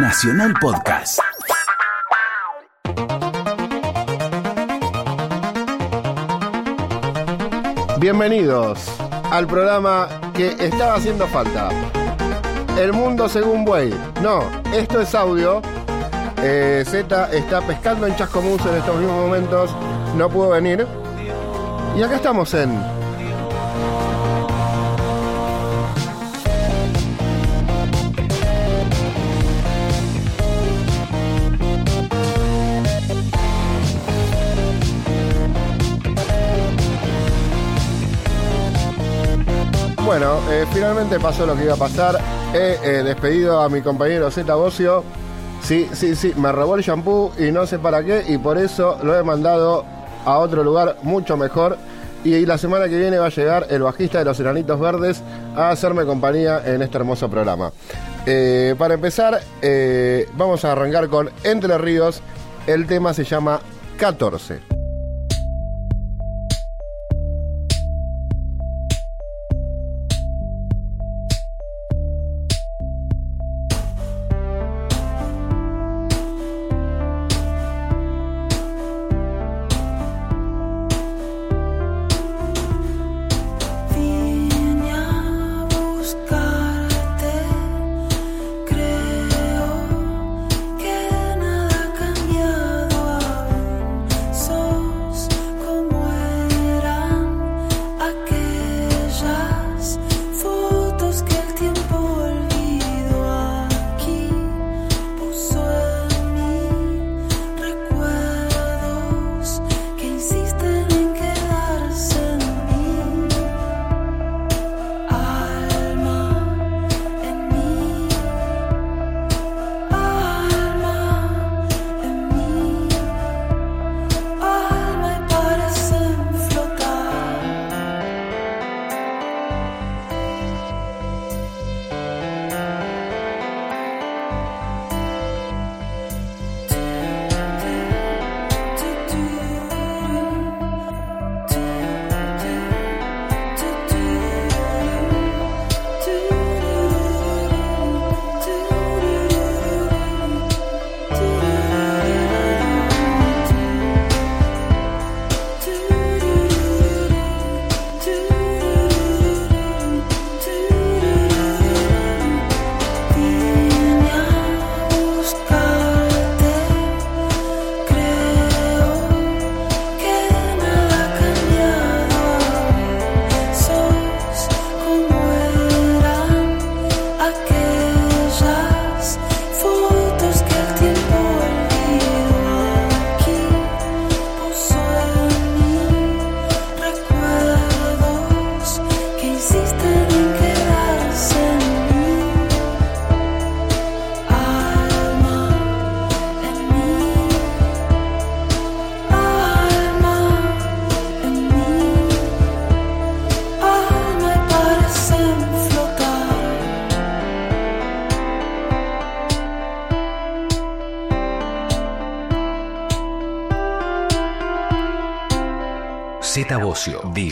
Nacional Podcast. Bienvenidos al programa que estaba haciendo falta. El mundo según Buey. No, esto es audio. Eh, Z está pescando en Chascomús en estos mismos momentos. No pudo venir. Y acá estamos en Bueno, eh, finalmente pasó lo que iba a pasar. He eh, despedido a mi compañero Z Bocio. Sí, sí, sí, me robó el shampoo y no sé para qué, y por eso lo he mandado a otro lugar mucho mejor. Y la semana que viene va a llegar el bajista de los Enanitos Verdes a hacerme compañía en este hermoso programa. Eh, para empezar, vamos a arrancar con Entre Ríos. El tema se llama 14.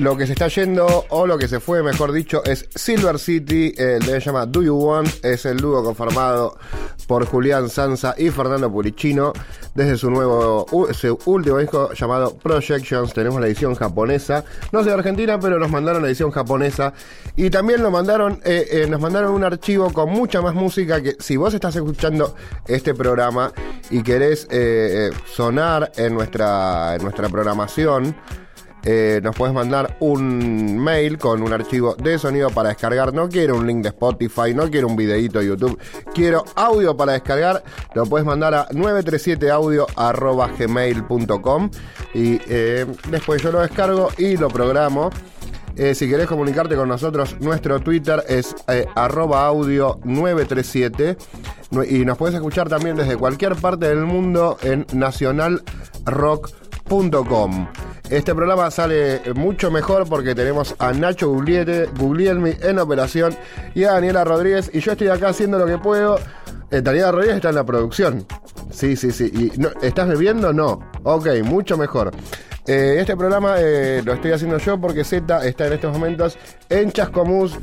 Lo que se está yendo, o lo que se fue, mejor dicho, es Silver City. El tema se llama Do You Want. Es el dúo conformado por Julián Sanza y Fernando Puricino. Desde su nuevo, su último disco llamado Projections. Tenemos la edición japonesa. No sé de Argentina, pero nos mandaron la edición japonesa. Y también nos mandaron, eh, eh, nos mandaron un archivo con mucha más música que si vos estás escuchando este programa y querés eh, sonar en nuestra, en nuestra programación. Eh, nos puedes mandar un mail con un archivo de sonido para descargar. No quiero un link de Spotify, no quiero un videito de YouTube. Quiero audio para descargar. Lo puedes mandar a 937audio.gmail.com y eh, después yo lo descargo y lo programo. Eh, si querés comunicarte con nosotros, nuestro Twitter es arroba audio 937 y nos puedes escuchar también desde cualquier parte del mundo en nacionalrock.com. Este programa sale mucho mejor porque tenemos a Nacho Guglielmi en operación y a Daniela Rodríguez. Y yo estoy acá haciendo lo que puedo. Eh, Daniela Rodríguez está en la producción. Sí, sí, sí. ¿Y ¿Estás bebiendo? No. Ok, mucho mejor. Eh, este programa eh, lo estoy haciendo yo porque Z está en estos momentos en Chascomús,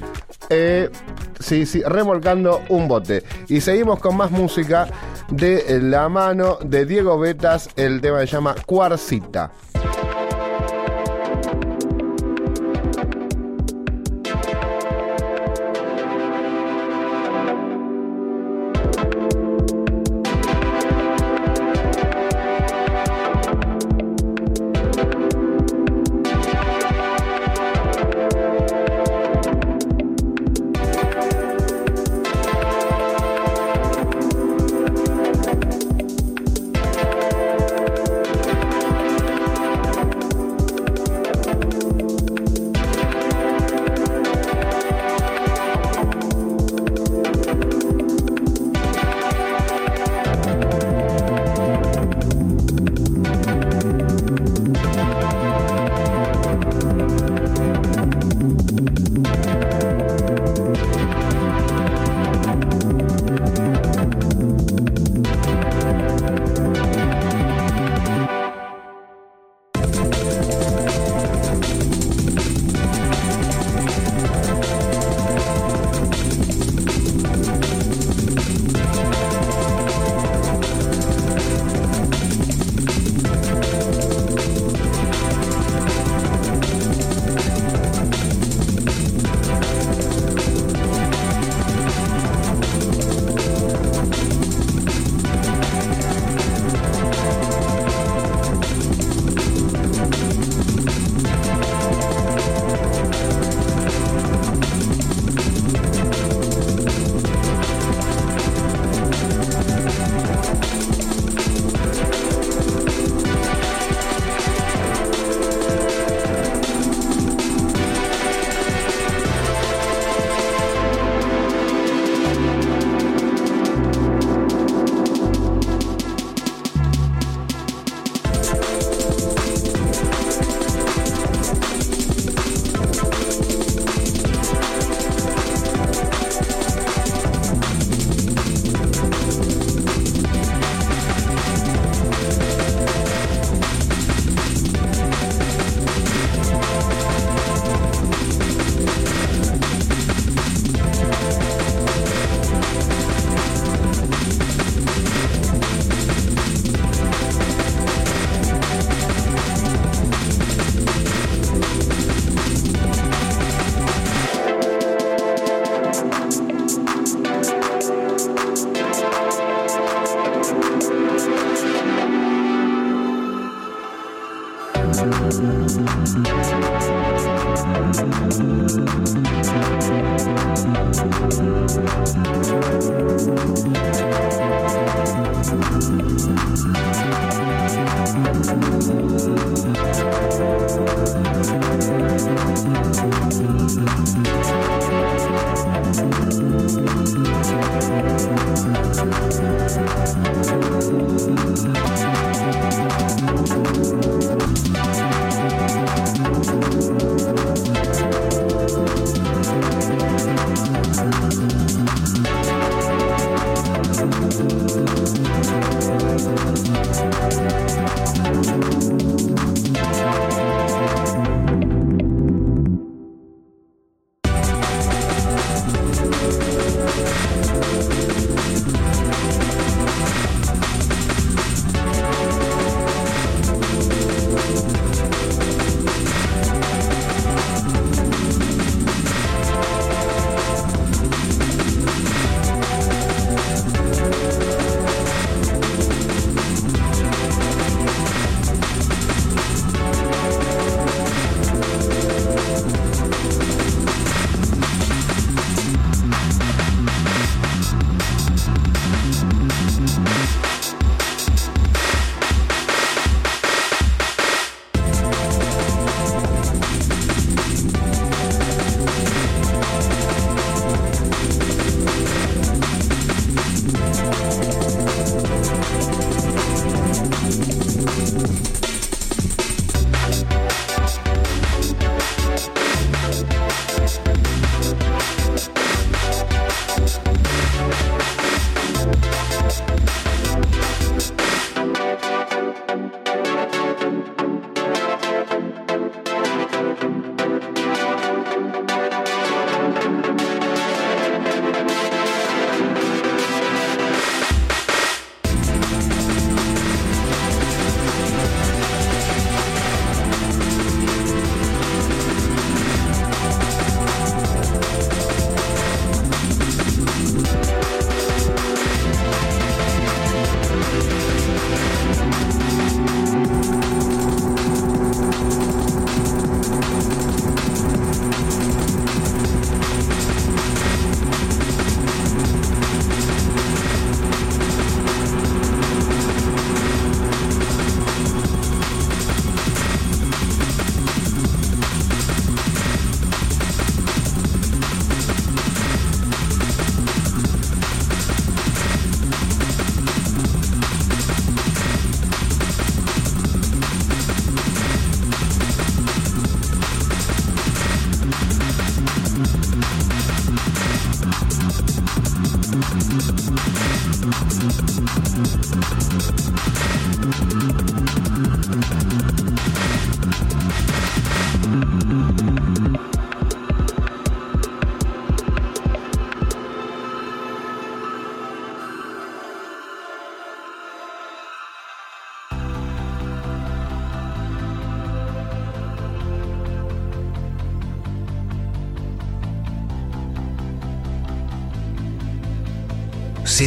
sí, sí, remolcando un bote. Y seguimos con más música de la mano de Diego Betas. El tema se llama Cuarcita.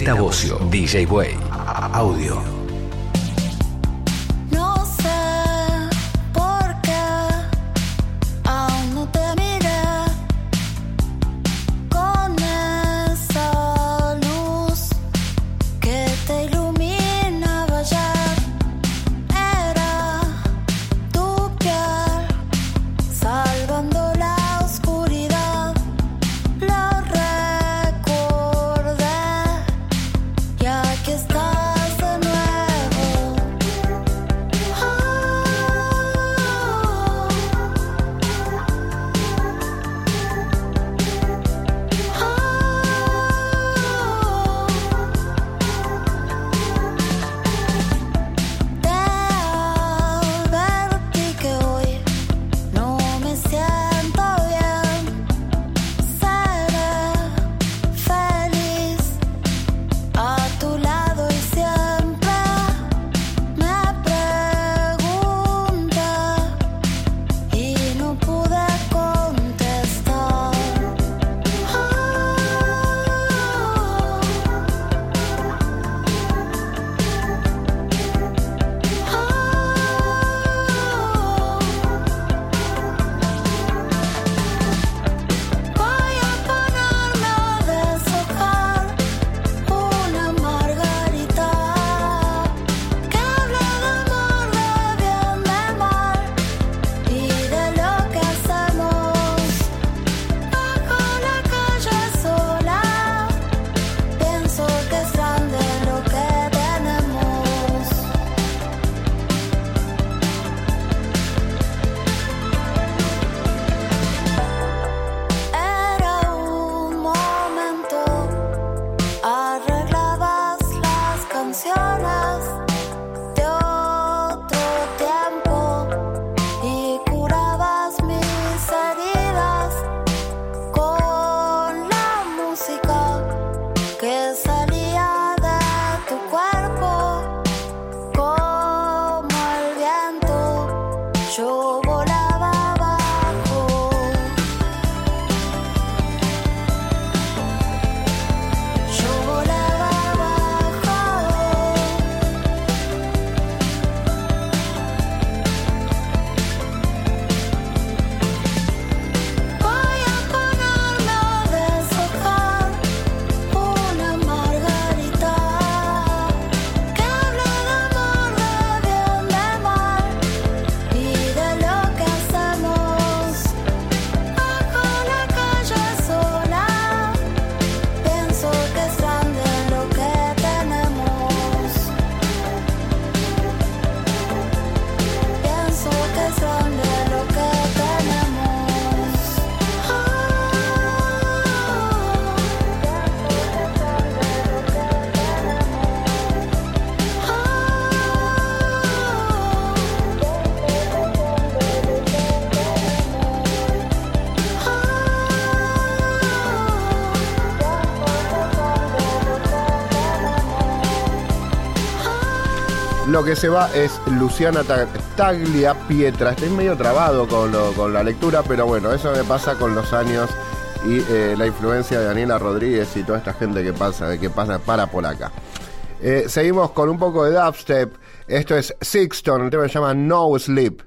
Z Bocio, DJ Way, audio. Lo que se va es Luciana Taglia Pietra. Estoy medio trabado con, la lectura, pero bueno, eso me pasa con los años y eh, la influencia de Daniela Rodríguez y toda esta gente que pasa, que pasa para por acá. Eh, seguimos con un poco de dubstep. Esto es Sixton, el tema se llama No Sleep.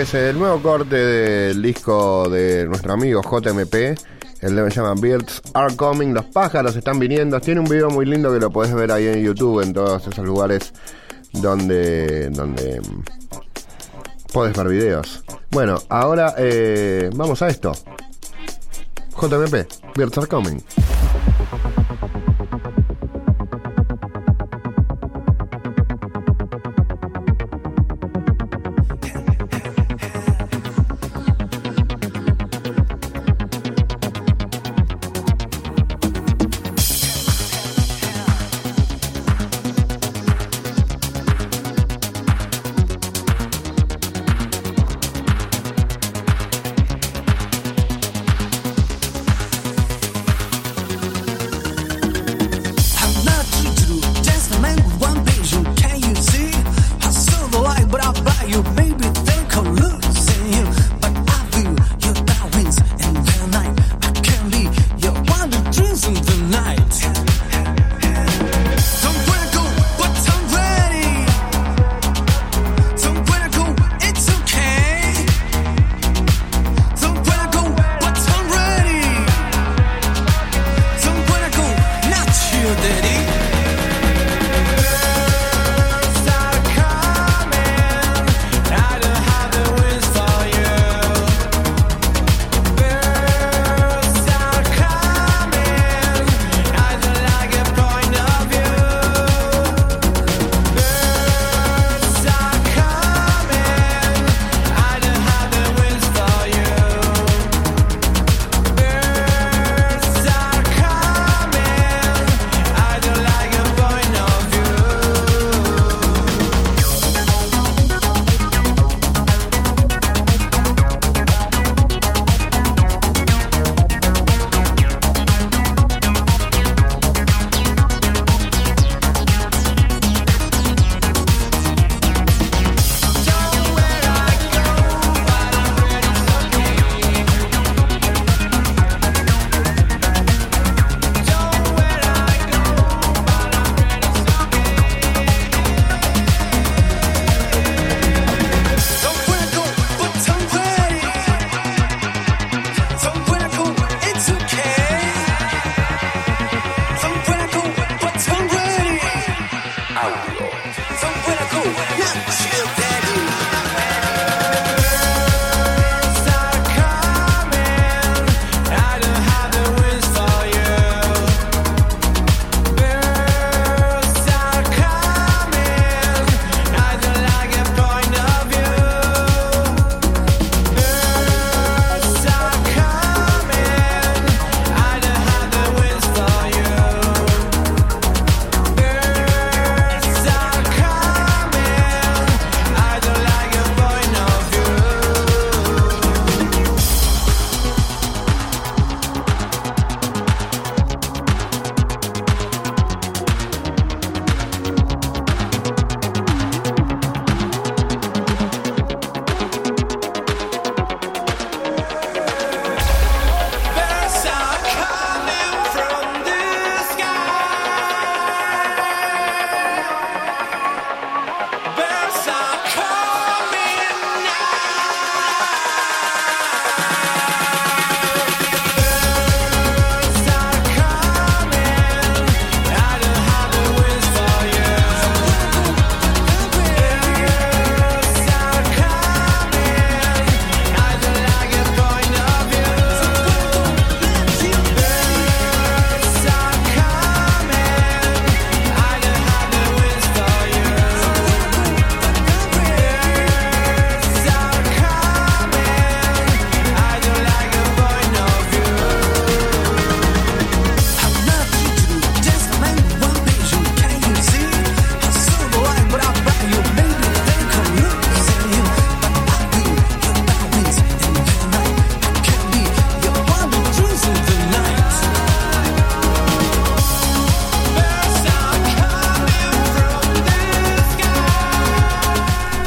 es el nuevo corte del disco de nuestro amigo JMP. El tema se llama Birds Are Coming, los pájaros están viniendo. Tiene un video muy lindo que lo podés ver ahí en YouTube, en todos esos lugares donde, donde mm, podés ver videos. Bueno, ahora eh, vamos a esto. JMP, Birds Are Coming.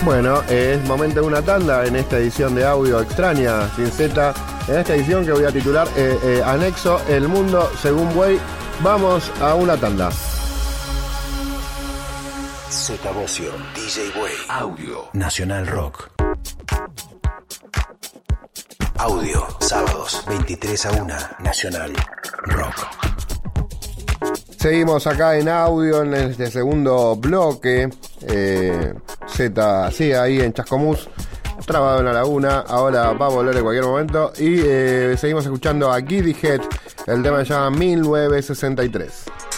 Bueno, es momento de una tanda en esta edición de audio extraña, sin Z, en esta edición que voy a titular eh, eh, Anexo El Mundo según Way. Vamos a una tanda. Z Bocio, DJ Way. Audio. Nacional Rock. Audio. Sábados, 23 a 1. Nacional Rock. Seguimos acá en audio en este segundo bloque. Eh, Z sigue ahí en Chascomús, trabado en la laguna. Ahora va a volver en cualquier momento. Y eh, seguimos escuchando a Giddy Head. El tema se llama 1963.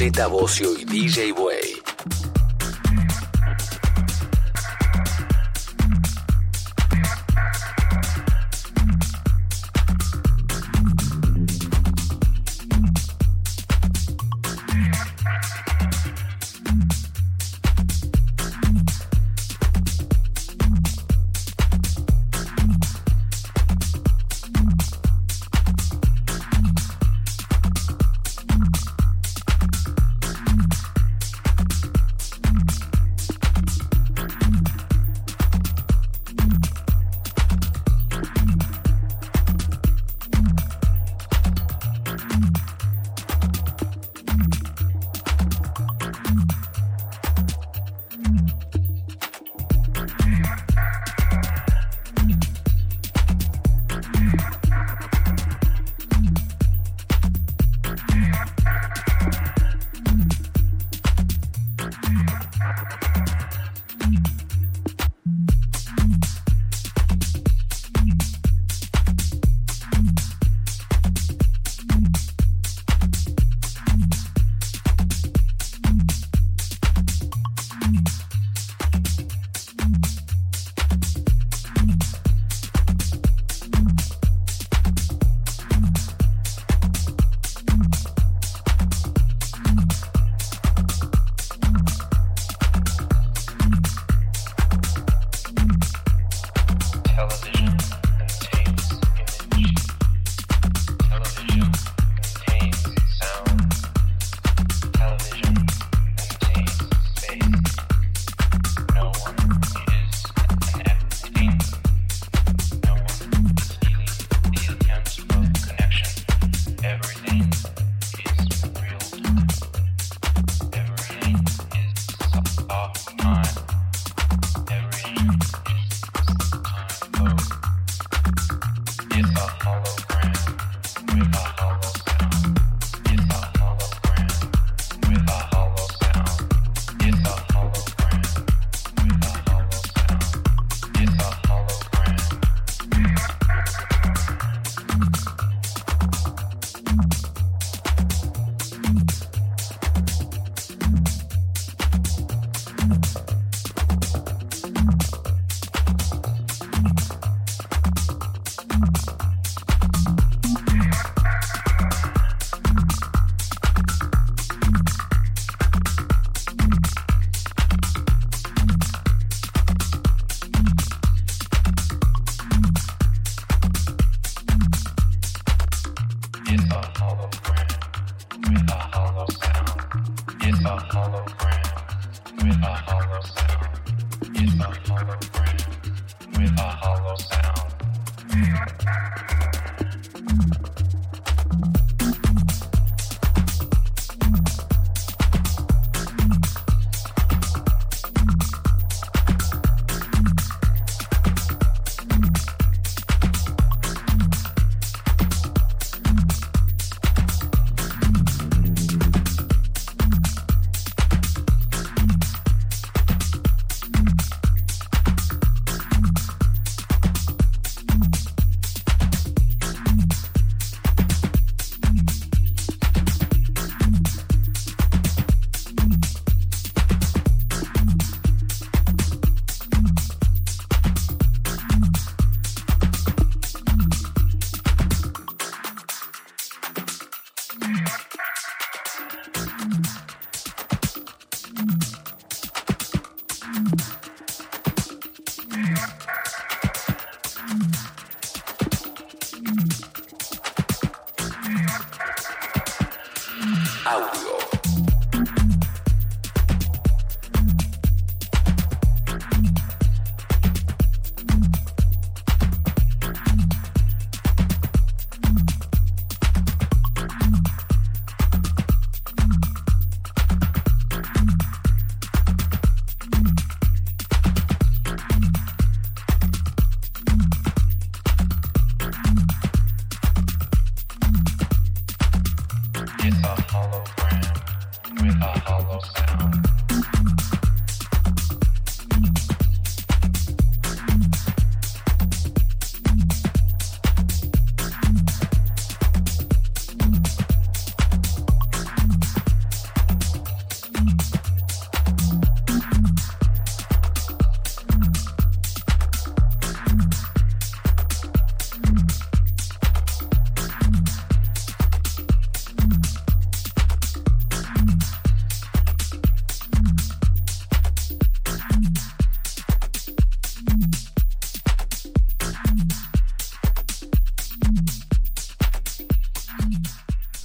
Z Bocio y DJ Way.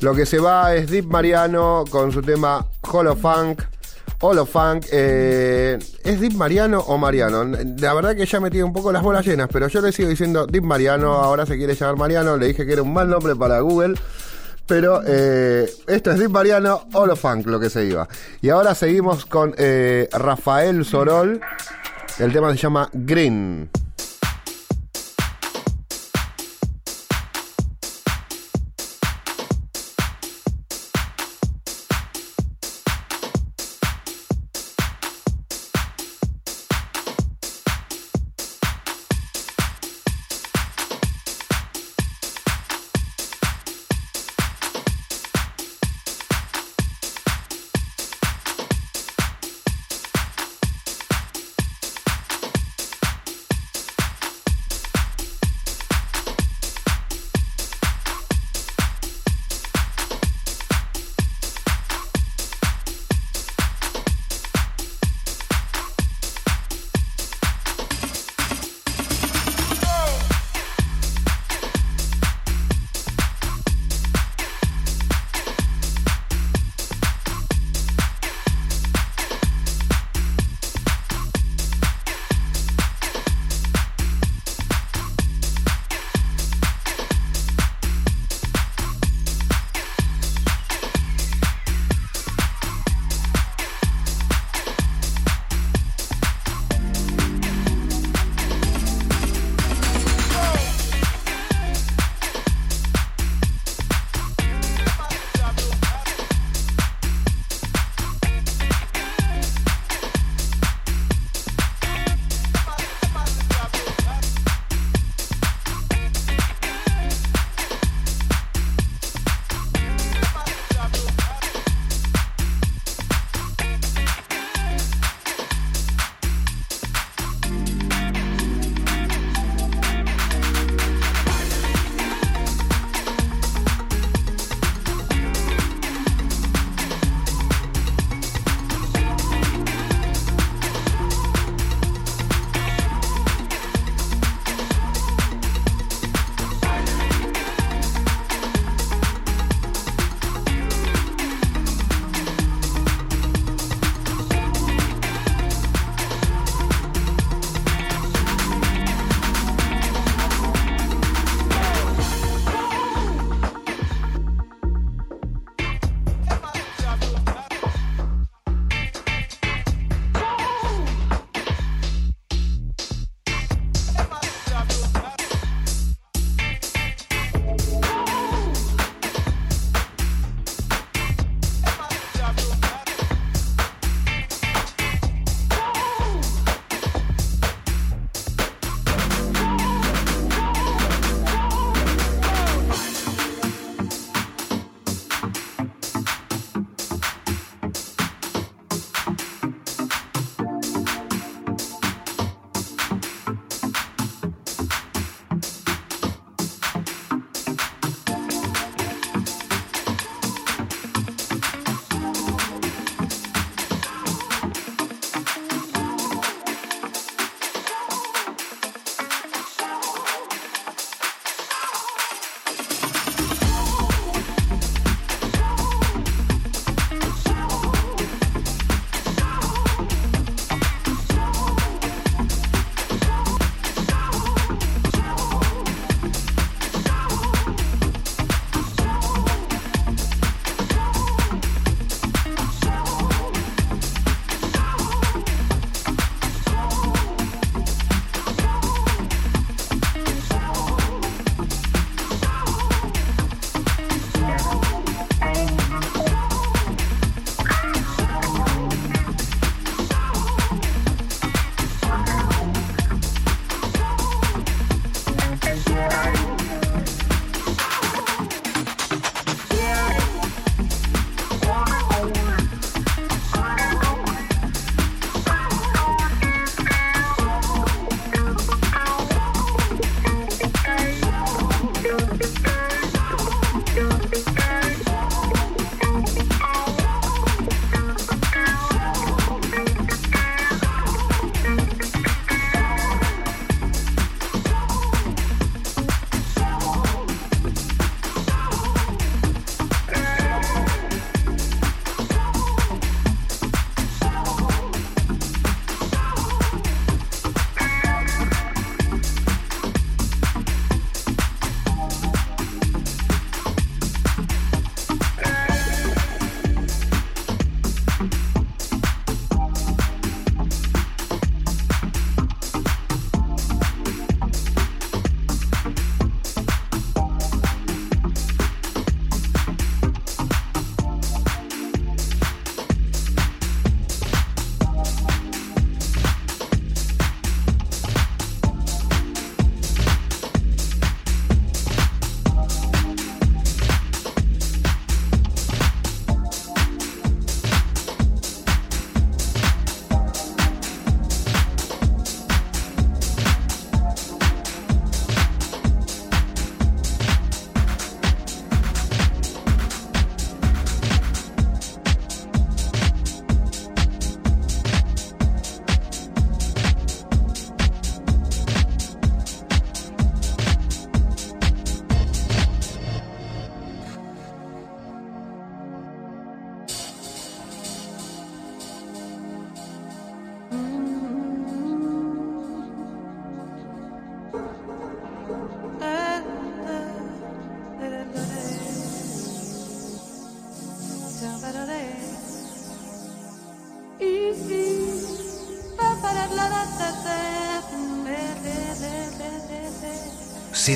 Lo que se va es Deep Mariano con su tema Holofunk. Holofunk. Eh, ¿Es Deep Mariano o Mariano? La verdad que ya metí un poco las bolas llenas, pero yo le sigo diciendo Deep Mariano. Ahora se quiere llamar Mariano. Le dije que era un mal nombre para Google. Pero eh, esto es Deep Mariano, Holofunk, lo que se iba. Y ahora seguimos con eh, Rafael Sorol. El tema se llama Green.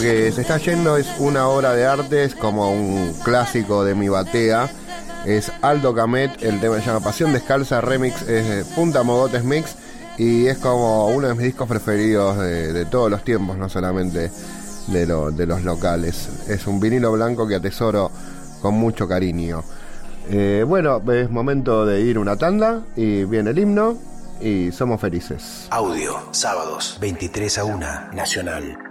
Que se está yendo es una obra de arte, es como un clásico de mi batea. Es Aldo Camet, el tema se llama Pasión Descalza Remix, es Punta Mogotes Mix y es como uno de mis discos preferidos de, todos los tiempos, no solamente de los locales. Es un vinilo blanco que atesoro con mucho cariño. Eh, bueno, es momento de ir una tanda y viene el himno y somos felices. Audio, sábados, 23 a 1, Nacional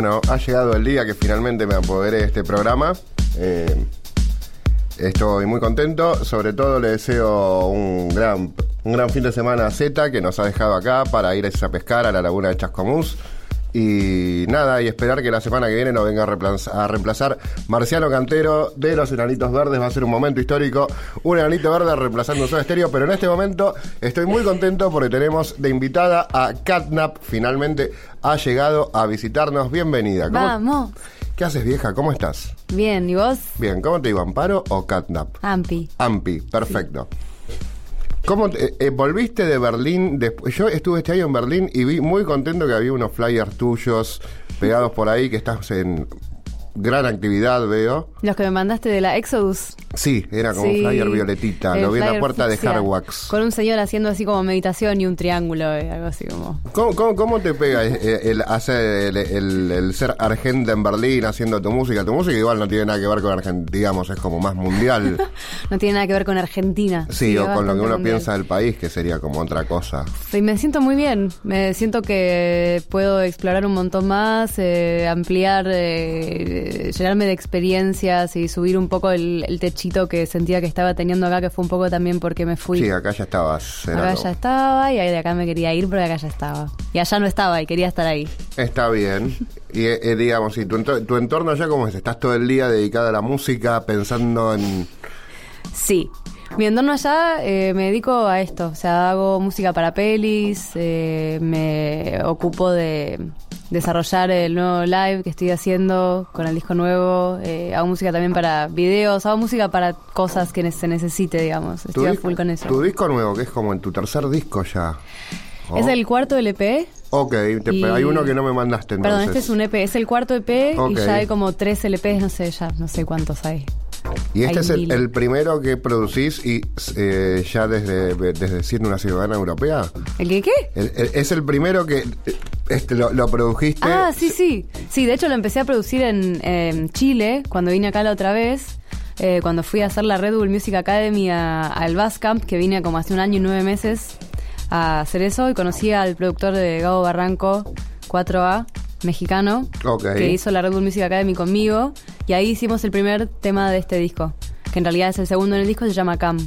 Bueno, ha llegado el día que finalmente me apoderé de este programa. Eh, estoy muy contento. Sobre todo le deseo un gran, un gran fin de semana a Z que nos ha dejado acá para ir a pescar a la laguna de Chascomús. Y nada, y esperar que la semana que viene nos venga a reemplazar, a reemplazar Marciano Cantero de los Enanitos Verdes. Va a ser un momento histórico. Un enanito verde reemplazando su estéreo. Pero en este momento estoy muy contento porque tenemos de invitada a Catnap. Finalmente ha llegado a visitarnos. Bienvenida. ¿Cómo- Vamos. ¿Qué haces, vieja? ¿Cómo estás? Bien, ¿y vos? Bien, ¿cómo te digo? ¿Amparo o Catnap? Ampi. Ampi, perfecto. ¿Cómo te- eh, volviste de Berlín? después? Yo estuve este año en Berlín y vi muy contento que había unos flyers tuyos pegados por ahí, que estás en gran actividad, veo. Los que me mandaste de la Exodus. Sí, era como un Sí, flyer violetita. Lo vi en la puerta de Harwax. Con un señor haciendo así como meditación y un triángulo, eh, algo así como. ¿Cómo, cómo, cómo te pega eh, el, hacer el, el- el ser argenta en Berlín haciendo tu música? Tu música igual no tiene nada que ver con Argentina, digamos, es como más mundial. No tiene nada que ver con Argentina. Sí, o con lo que uno mundial. piensa del país, que sería como otra cosa. Y me siento muy bien. Me siento que puedo explorar un montón más, eh, ampliar, eh, llenarme de experiencias y subir un poco el, el que sentía que estaba teniendo acá, que fue un poco también porque me fui. Sí, acá ya estabas. era Acá ya estaba y de acá me quería ir, pero acá ya estaba. Y allá no estaba y quería estar ahí. Está bien. Y eh, eh, digamos, y tu, ento- tu entorno ya como es, estás todo el día dedicado a la música, pensando en... Sí. Mi entorno allá eh, me dedico a esto, o sea, hago música para pelis, eh, me ocupo de desarrollar el nuevo live que estoy haciendo con el disco nuevo, eh, hago música también para videos, hago música para cosas que se necesite, digamos, estoy a full con eso. tu disco nuevo, que es como en tu tercer disco ya. ¿Oh? Es el cuarto LP. Ok, te- y- hay uno que no me mandaste entonces. Perdón, este es un EP, es el cuarto EP Ok. y ya hay como tres LPs, no sé, ya no sé cuántos hay. Y este hay es el, primero que producís y eh, ya desde, desde siendo una ciudadana europea. ¿El qué qué? El- el- es el primero que eh, este lo, lo produjiste. Ah, sí, sí. Sí, de hecho lo empecé a producir en, en Chile, cuando vine acá la otra vez, eh, cuando fui a hacer la Red Bull Music Academy al Basscamp, que vine como hace un año y nueve meses a hacer eso, y conocí al productor de Gabo Barranco, 4A, mexicano, que hizo la Red Bull Music Academy conmigo, y ahí hicimos el primer tema de este disco, que en realidad es el segundo en el disco, se llama Cam.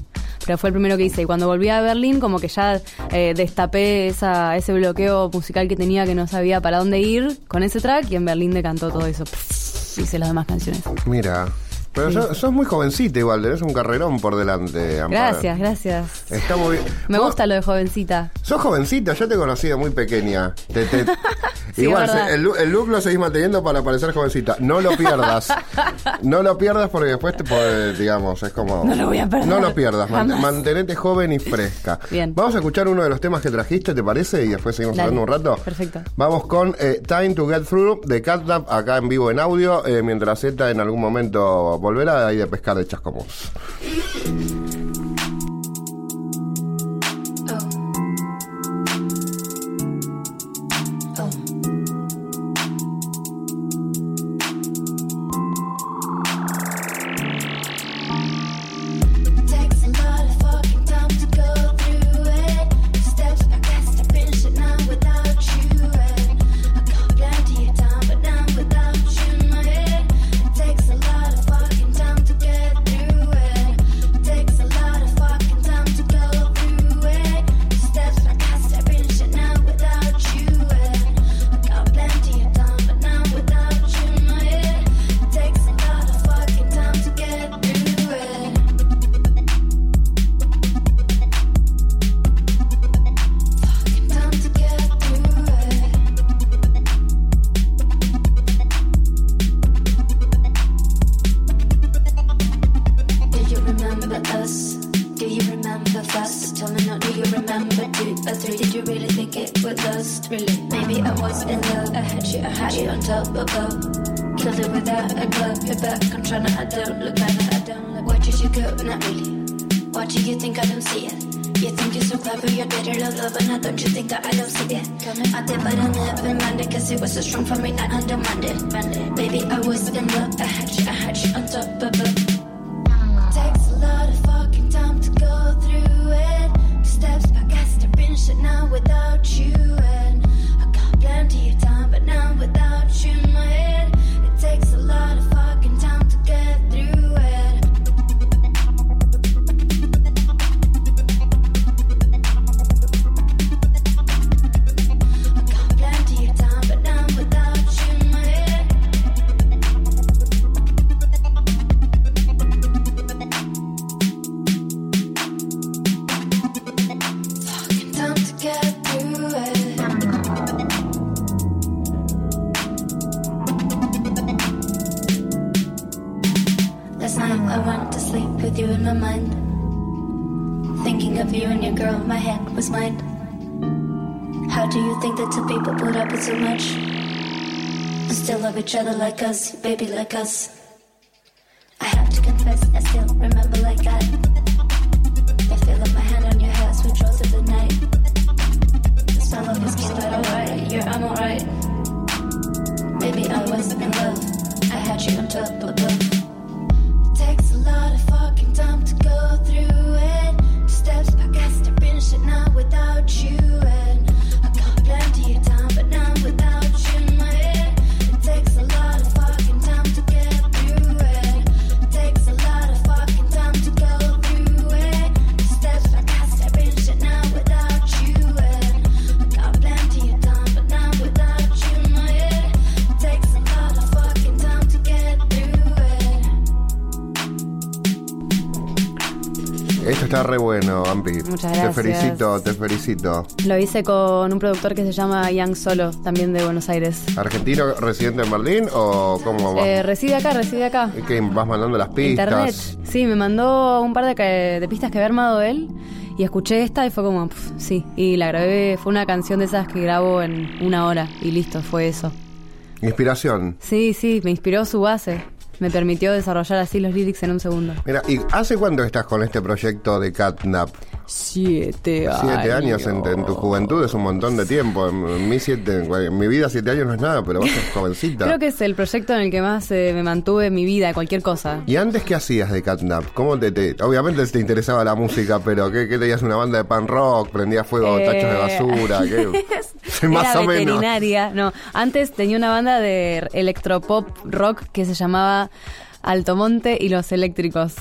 Pero fue el primero que hice. Y cuando volví a Berlín, como que ya eh, destapé esa, ese bloqueo musical que tenía que no sabía para dónde ir con ese track. Y en Berlín decantó todo eso. Hice las demás canciones. Mira. Pero sos, sos muy jovencita igual, tenés un carrerón por delante, Amparo. Gracias, gracias. Está muy bien. Me Vos- gusta lo de jovencita. Sos jovencita, yo te conocí de muy pequeña. Te- te- Sí, Igual, el, look lo seguís manteniendo para parecer jovencita. No lo pierdas. no lo pierdas porque después te puede, digamos, es como... No lo voy a perder. No lo pierdas, Jamás. mantenete joven y fresca. Bien. Vamos a escuchar uno de los temas que trajiste, ¿te parece? Y después seguimos Dale. hablando un rato. Perfecto. Vamos con eh, Time to Get Through de Catnap, acá en vivo en audio, eh, mientras Z en algún momento volverá ahí de pescar de Chascomús. Te felicito, te felicito. Lo hice con un productor que se llama Young Solo, también de Buenos Aires. ¿Argentino residente en Berlín o cómo vas? Eh, reside acá, reside acá. ¿Qué, ¿Vas mandando las pistas? Internet. Sí, me mandó un par de, pistas que había armado él y escuché esta y fue como, pf, sí. Y la grabé, fue una canción de esas que grabo en una hora y listo, fue eso. Inspiración. Sí, sí, me inspiró su base. Me permitió desarrollar así los lyrics en un segundo. Mira, ¿y hace cuánto estás con este proyecto de Catnap? Siete años. Siete años en, en tu juventud es un montón de tiempo. En, en mi, siete, en mi vida siete años no es nada, pero vos sos jovencita. Creo que es el proyecto en el que más eh, me mantuve en mi vida, cualquier cosa. ¿Y antes qué hacías de Catnap? ¿Cómo te, te- obviamente te interesaba la música, pero ¿qué, qué tenías una banda de pan rock? ¿Prendías fuego Eh, tachos de basura? ¿Qué? Más Era o menos. veterinaria. No, antes tenía una banda de electropop rock que se llamaba Altomonte y los Eléctricos.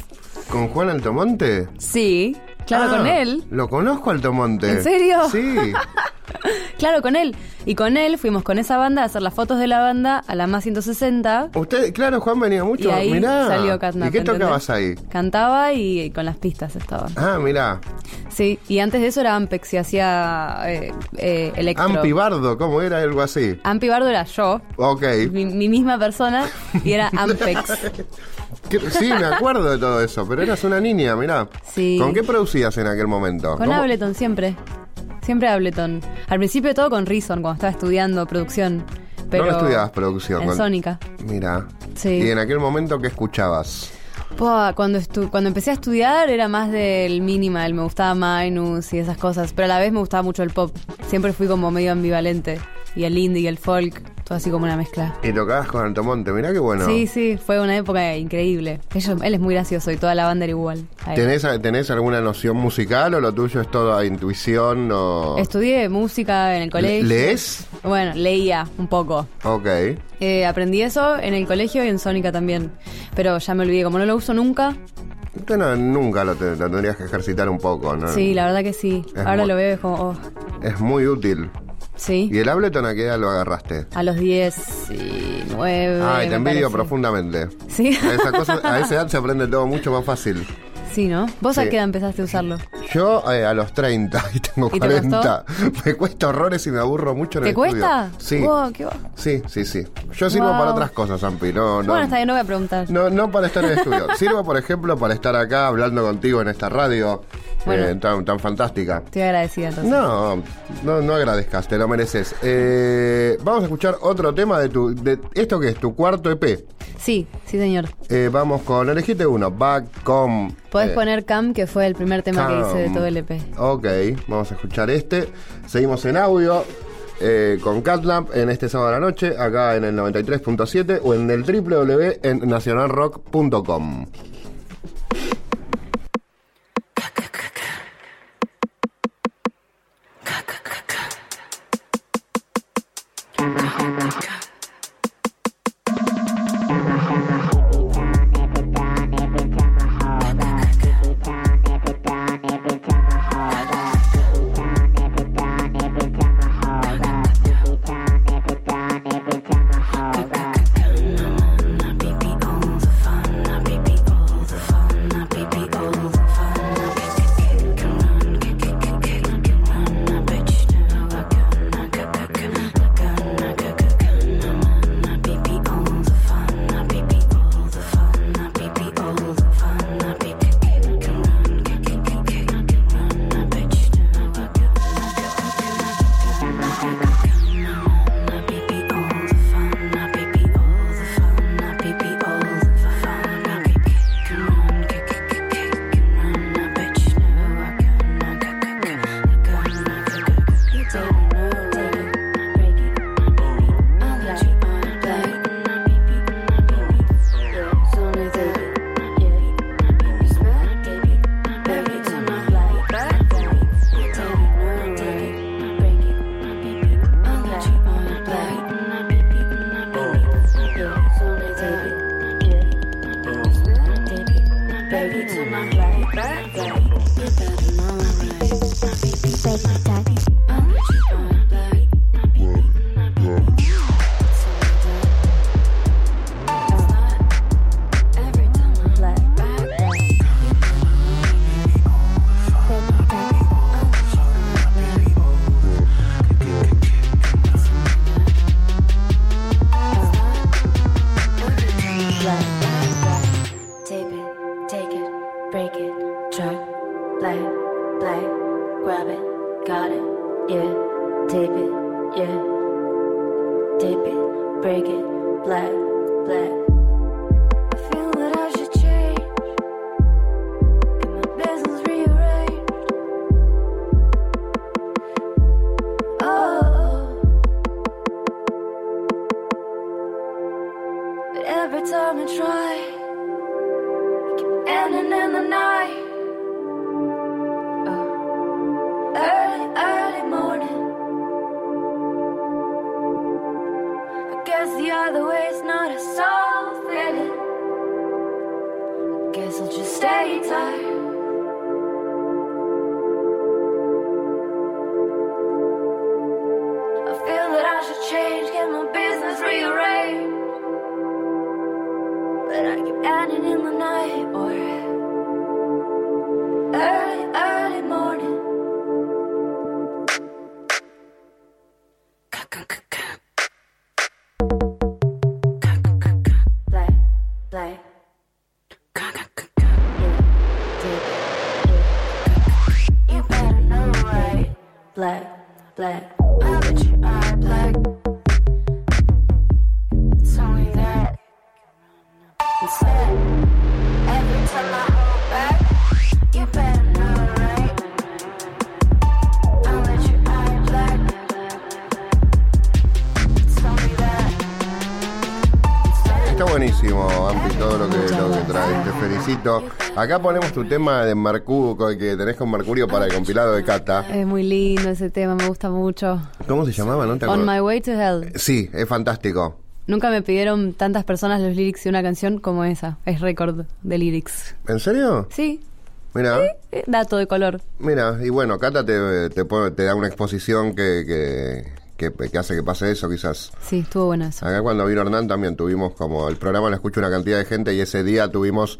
¿Con Juan Altomonte? Sí, claro, Ah, con él. Lo conozco Altomonte. ¿En serio? Sí. Claro, con él. Y con él fuimos con esa banda a hacer las fotos de la banda a la más 160. Usted, claro, Juan venía mucho. Y ahí mirá. salió Catnap. ¿Y qué tocabas ahí? Cantaba y, con las pistas estaba. Ah, mirá. Sí, y antes de eso era Ampex y hacía eh, eh, electro. Ampi Bardo, ¿cómo era? Algo así. Ampi Bardo era yo, Ok. mi, mi misma persona, y era Ampex. ¿Qué- Sí, me acuerdo de todo eso, pero eras una niña, mirá. Sí. ¿Con qué producías en aquel momento? Con ¿Cómo- Ableton siempre. Siempre Ableton. Al principio todo con Reason, cuando estaba estudiando producción. Pero ¿Dónde estudiabas producción? En Con- Sónica. Mira. Sí. ¿Y en aquel momento qué escuchabas? Cuando, estu- cuando empecé a estudiar era más del minimal, me gustaba Minus y esas cosas, pero a la vez me gustaba mucho el pop. Siempre fui como medio ambivalente. Y el indie y el folk, todo así como una mezcla. Y tocabas con Altomonte, mirá qué bueno. Sí, sí, fue una época increíble. Ellos- él es muy gracioso y toda la banda era igual. ¿Tenés, ¿Tenés alguna noción musical o lo tuyo es toda intuición o...? Estudié música en el colegio. ¿Lees? Bueno, leía un poco. Ok. Eh, aprendí eso en el colegio y en Sónica también. Pero ya me olvidé, como no lo uso nunca. No- nunca lo, te- lo tendrías que ejercitar un poco, ¿no? Sí, la verdad que sí. Es Ahora muy- lo veo y es como, oh, Es muy útil. Sí. ¿Y el Ableton a qué edad lo agarraste? A los 19. Ay, te me envidio parece. profundamente. Sí. A esa, cosa- a esa edad se aprende todo mucho más fácil. Sí, ¿no? ¿Vos a Sí. qué edad empezaste a usarlo? Yo eh, a los 30 y tengo ¿Y te 40. Me cuesta horrores y me aburro mucho en ¿Te el cuesta? estudio. Sí. Wow, qué Sí, sí, sí. Yo sirvo Wow. para otras cosas, Ampi. No, no, Bueno, está bien, no voy a preguntar. no, no para estar en el estudio. Sirvo, por ejemplo, para estar acá hablando contigo en esta radio. Bueno. eh, tan, tan fantástica. Estoy agradecida entonces. No, no, no agradezcas, te lo mereces. Eh, vamos a escuchar otro tema de tu. De, ¿Esto que es? ¿Tu cuarto EP? Sí, sí, señor. Eh, vamos con. Elegiste uno. Back com. Podés poner Cam, que fue el primer tema que hice de todo el EP. Ok, vamos a escuchar este. Seguimos en audio. eh, con Catlamp en este sábado a la noche, acá en el 93.7 o en el www en nacionalrock.com. Come, come, come. Acá ponemos tu tema de Mercurio que tenés con Mercurio para el compilado de Cata. Es muy lindo ese tema, me gusta mucho. ¿Cómo se llamaba? ¿No te On? My Way to Hell. Sí, es fantástico. Nunca me pidieron tantas personas los lyrics de una canción como esa. Es récord de lyrics. ¿En serio? Sí, Mira, eh, dato de color. mira, y bueno, Cata te, te, te da una exposición que, que, que- que hace que pase eso, quizás. Sí, estuvo bueno eso. Acá cuando vino Hernán también tuvimos como el programa lo escucha una cantidad de gente y ese día tuvimos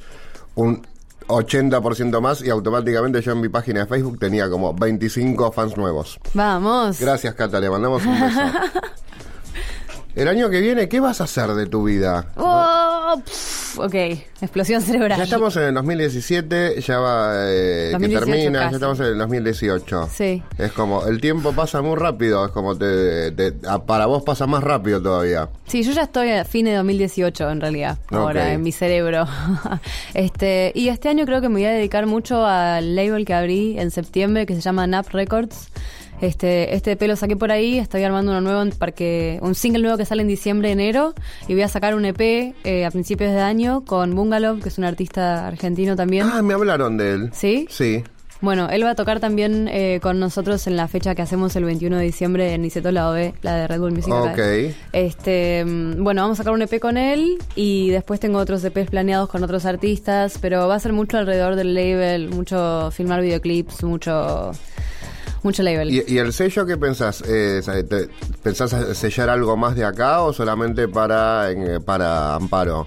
un 80% más y automáticamente yo en mi página de Facebook tenía como 25 fans nuevos. Vamos. Gracias, Cata, le mandamos un beso. El año que viene, ¿qué vas a hacer de tu vida? Oh, pss. ok, explosión cerebral. Ya estamos en el 2017, ya va, eh, 2018 que termina, casi. ya estamos en el 2018. Sí. Es como, el tiempo pasa muy rápido, es como te, para vos pasa más rápido todavía. Sí, yo ya estoy a fin de 2018 en realidad, ahora Ok. en mi cerebro. este Y este año creo que me voy a dedicar mucho al label que abrí en septiembre que se llama Nap Records. Este, este EP lo saqué por ahí, estoy armando uno nuevo para que, un single nuevo que sale en diciembre, enero, y voy a sacar un EP eh, a principios de año con Bungalow, que es un artista argentino también. Ah, me hablaron de él. ¿Sí? Sí. Bueno, él va a tocar también eh, con nosotros en la fecha que hacemos el 21 de diciembre en Niceto La OB, la de Red Bull Music. Ok. Academy. Este, mm, bueno, vamos a sacar un EP con él y después tengo otros EPs planeados con otros artistas, pero va a ser mucho alrededor del label, mucho filmar videoclips, mucho mucho label. ¿Y, y el sello qué pensás? Eh, te- ¿Pensás sellar algo más de acá o solamente para, en- para Amparo?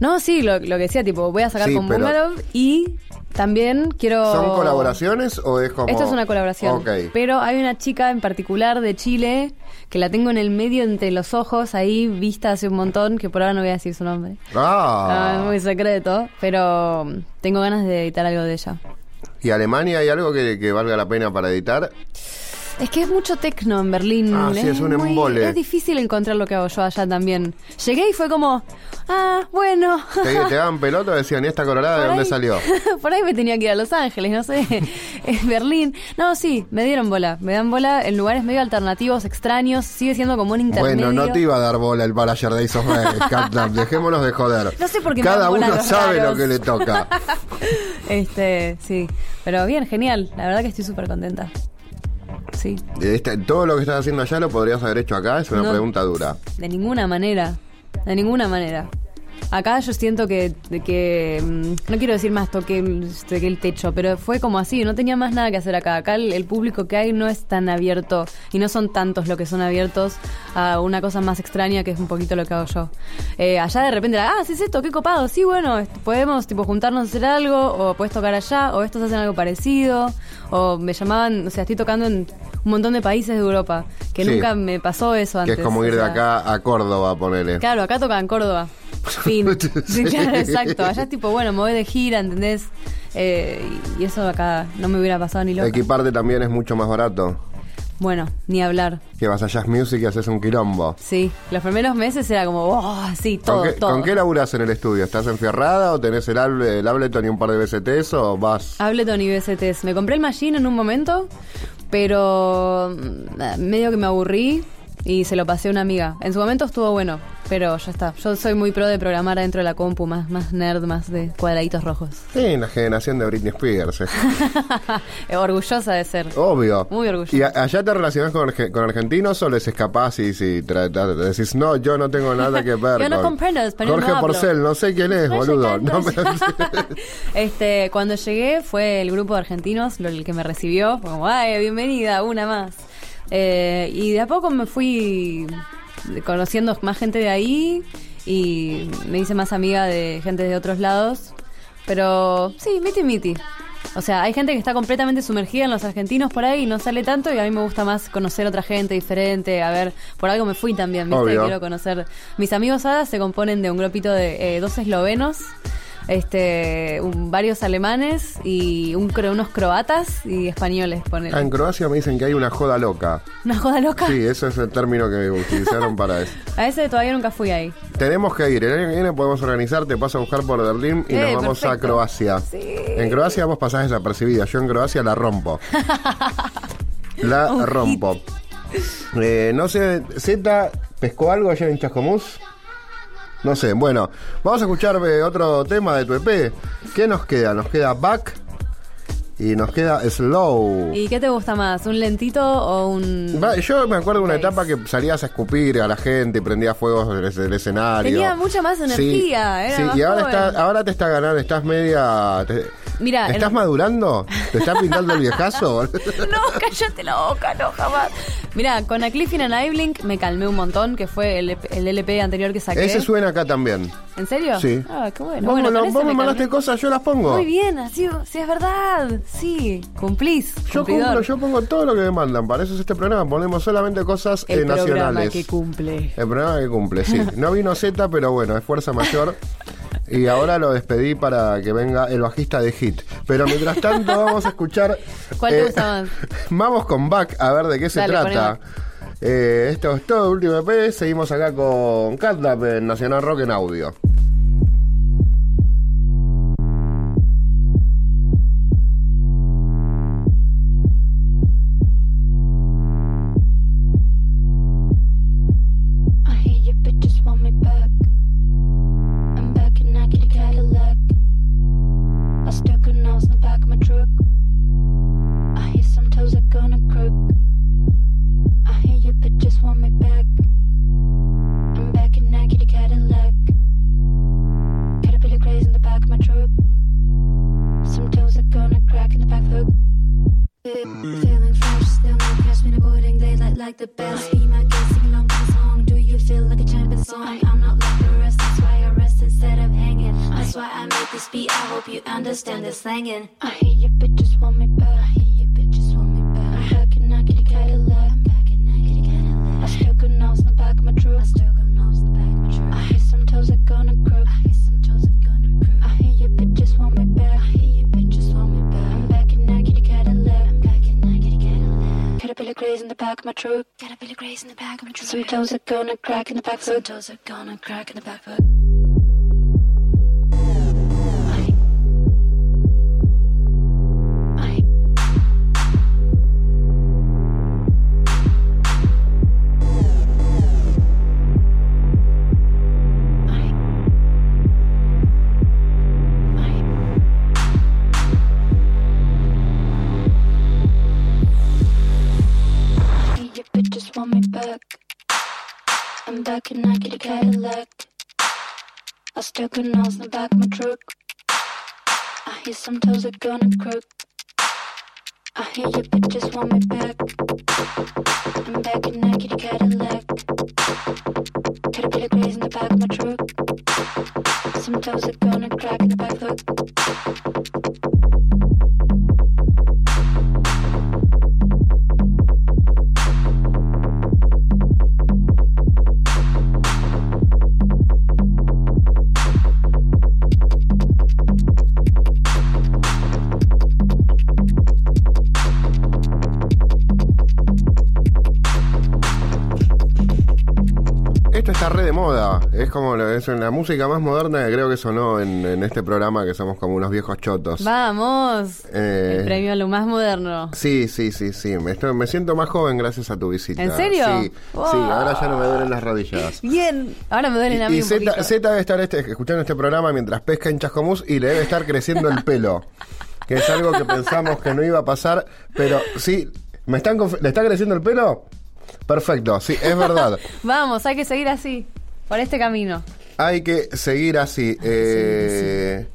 No, sí, lo, lo que decía, tipo, voy a sacar Sí, con Bungalow y también quiero... ¿Son colaboraciones o es como...? Esto es una colaboración. Ok. Pero hay una chica en particular de Chile que la tengo en el medio entre los ojos, ahí vista hace un montón, que por ahora no voy a decir su nombre. Ah, es Ah. muy secreto, pero tengo ganas de editar algo de ella. ¿Y Alemania hay algo que, que valga la pena para editar? Es que es mucho tecno en Berlín. Ah, sí, es un muy- embole. Es difícil encontrar lo que hago yo allá también. Llegué y fue como, ah, bueno. ¿Te, te daban pelota? Decían, ¿y esta colorada de dónde salió? Por ahí me tenía que ir a Los Ángeles, no sé, Berlín. No, sí, me dieron bola. Me dan bola en lugares medio alternativos, extraños. Sigue siendo como un intermedio. Bueno, no te iba a dar bola el Paraller Days of Catnap. Dejémonos de joder. No sé por qué me Cada dan bola uno sabe raros. lo que le toca. Este, sí. Pero bien, genial. La verdad que estoy súper contenta. Sí. Este, todo lo que estás haciendo allá lo podrías haber hecho acá, es una No. pregunta dura. De ninguna manera. De ninguna manera. Acá yo siento que, que mm, no quiero decir más toqué el, toqué el techo, pero fue como así, no tenía más nada que hacer acá. Acá el, el público que hay no es tan abierto y no son tantos los que son abiertos a una cosa más extraña que es un poquito lo que hago yo. Eh, allá de repente, era, ah, sí, es esto, qué copado, sí, bueno, podemos tipo juntarnos a hacer algo, o puedes tocar allá, o estos hacen algo parecido, o me llamaban, o sea, estoy tocando en un montón de países de Europa, que Sí. nunca me pasó eso antes. que es como o ir de acá a Córdoba, ponele. Claro, acá toca en Córdoba. Fin. Sí, claro, exacto. Allá es tipo, bueno, me voy de gira, ¿entendés? Eh, y eso acá no me hubiera pasado ni loca. Equiparte también es mucho más barato. Bueno, ni hablar. Que vas a Jazz Music y haces un quilombo. Sí, los primeros meses era como, oh, sí, todo, ¿Con, qué, todo. con qué laburás en el estudio? ¿Estás enfierrada o tenés el, el Ableton y un par de BCTs o vas...? Ableton y BCTs. Me compré el Machine en un momento, pero mm, medio que me aburrí y se lo pasé a una amiga. En su momento estuvo bueno, pero ya está. Yo soy muy pro de programar adentro de la compu, más, más nerd, más de cuadraditos rojos. Sí, la generación de Britney Spears. eh. Orgullosa de ser. Obvio. Muy orgullosa. ¿Y a- allá te relacionás con, con argentinos o les escapás y si decís, no, yo no tengo nada que ver Yo no con comprendo español, Jorge no hablo". Porcel, no sé quién es, No boludo. No me- este, cuando llegué fue el grupo de argentinos lo- el que me recibió, fue como, ay, bienvenida, una más. Eh, y de a poco me fui conociendo más gente de ahí y me hice más amiga de gente de otros lados. Pero sí, miti miti. O sea, hay gente que está completamente sumergida en los argentinos por ahí y no sale tanto y a mí me gusta más conocer otra gente diferente, a ver, por algo me fui también, ¿viste? Obvio. Quiero conocer. Mis amigos hadas se componen de un grupito de eh, dos eslovenos, este, un- varios alemanes y un, unos croatas y españoles, ponen. Ah, en Croacia me dicen que hay una joda loca. Una joda loca. Sí, ese es el término que utilizaron para eso. A ese todavía nunca fui ahí. Tenemos que ir. El año que viene podemos organizar, te paso a buscar por Berlín y Eh, nos vamos a. Croacia. Sí. En Croacia vos pasás desapercibida. Yo en Croacia la rompo. la rompo. Eh, no sé, Z, ¿pescó algo allá en Chascomús? No sé, bueno, vamos a escuchar eh, otro tema de tu EP. ¿Qué nos queda? Nos queda Back y nos queda Slow. ¿Y qué te gusta más? ¿Un lentito o un.? Va, Yo me acuerdo de una etapa que salías a escupir a la gente y prendías fuegos del, del escenario. Tenía mucha más Sí, energía, era sí, más y ahora, joven. está, ahora te está ganando, estás media... te- Mira, ¿Estás el- madurando? ¿Te está pintando el viejazo? No, cállate la boca, no, jamás. Mira, con Acliffin and Iblink me calmé un montón, que fue el, el LP anterior que saqué. Ese suena acá también. ¿En serio? Sí. Ah, qué bueno. Vos, bueno, lo- vos me mandaste cosas, yo las pongo. Muy bien, así, sí, es verdad. Sí, cumplís. Yo cumplidor. cumplo, yo pongo todo lo que me mandan. Para eso es este programa. Ponemos solamente cosas El eh, programa nacionales. que cumple. El programa que cumple, sí. No vino Z, pero bueno, es fuerza mayor. Y ahora lo despedí para que venga el bajista de Hit. Pero mientras tanto vamos a escuchar... ¿Cuál eh? Vamos con Back a ver de qué se Dale, trata. Eh, esto es todo, último EP. Seguimos acá con Catlap en Nacional Rock en audio. The back foot. Toes are gonna crack in the back foot. I hear some toes are gonna crook. I hear you bitches want me back. I'm back and I get a Cadillac. Caterpillar graze in the back of my truck. Some toes are gonna crack in the back hook. Está re de moda. Es como la, es la música más moderna que creo que sonó en, en este programa que somos como unos viejos chotos. Vamos. Eh, El premio a lo más moderno. Sí, sí, sí, sí. Me, estoy- me siento más joven gracias a tu visita. ¿En serio? Sí, sí, ahora ya no me duelen las rodillas. Bien. Ahora me duelen a mí Y, y un Z, debe estar este- escuchando este programa mientras pesca en Chascomús y le debe estar creciendo el pelo. Que es algo que pensamos que no iba a pasar, pero sí. ¿Me están ¿Le está creciendo el pelo? Perfecto, sí, es verdad. Vamos, hay que seguir así. Por este camino. Hay que seguir así. Eh,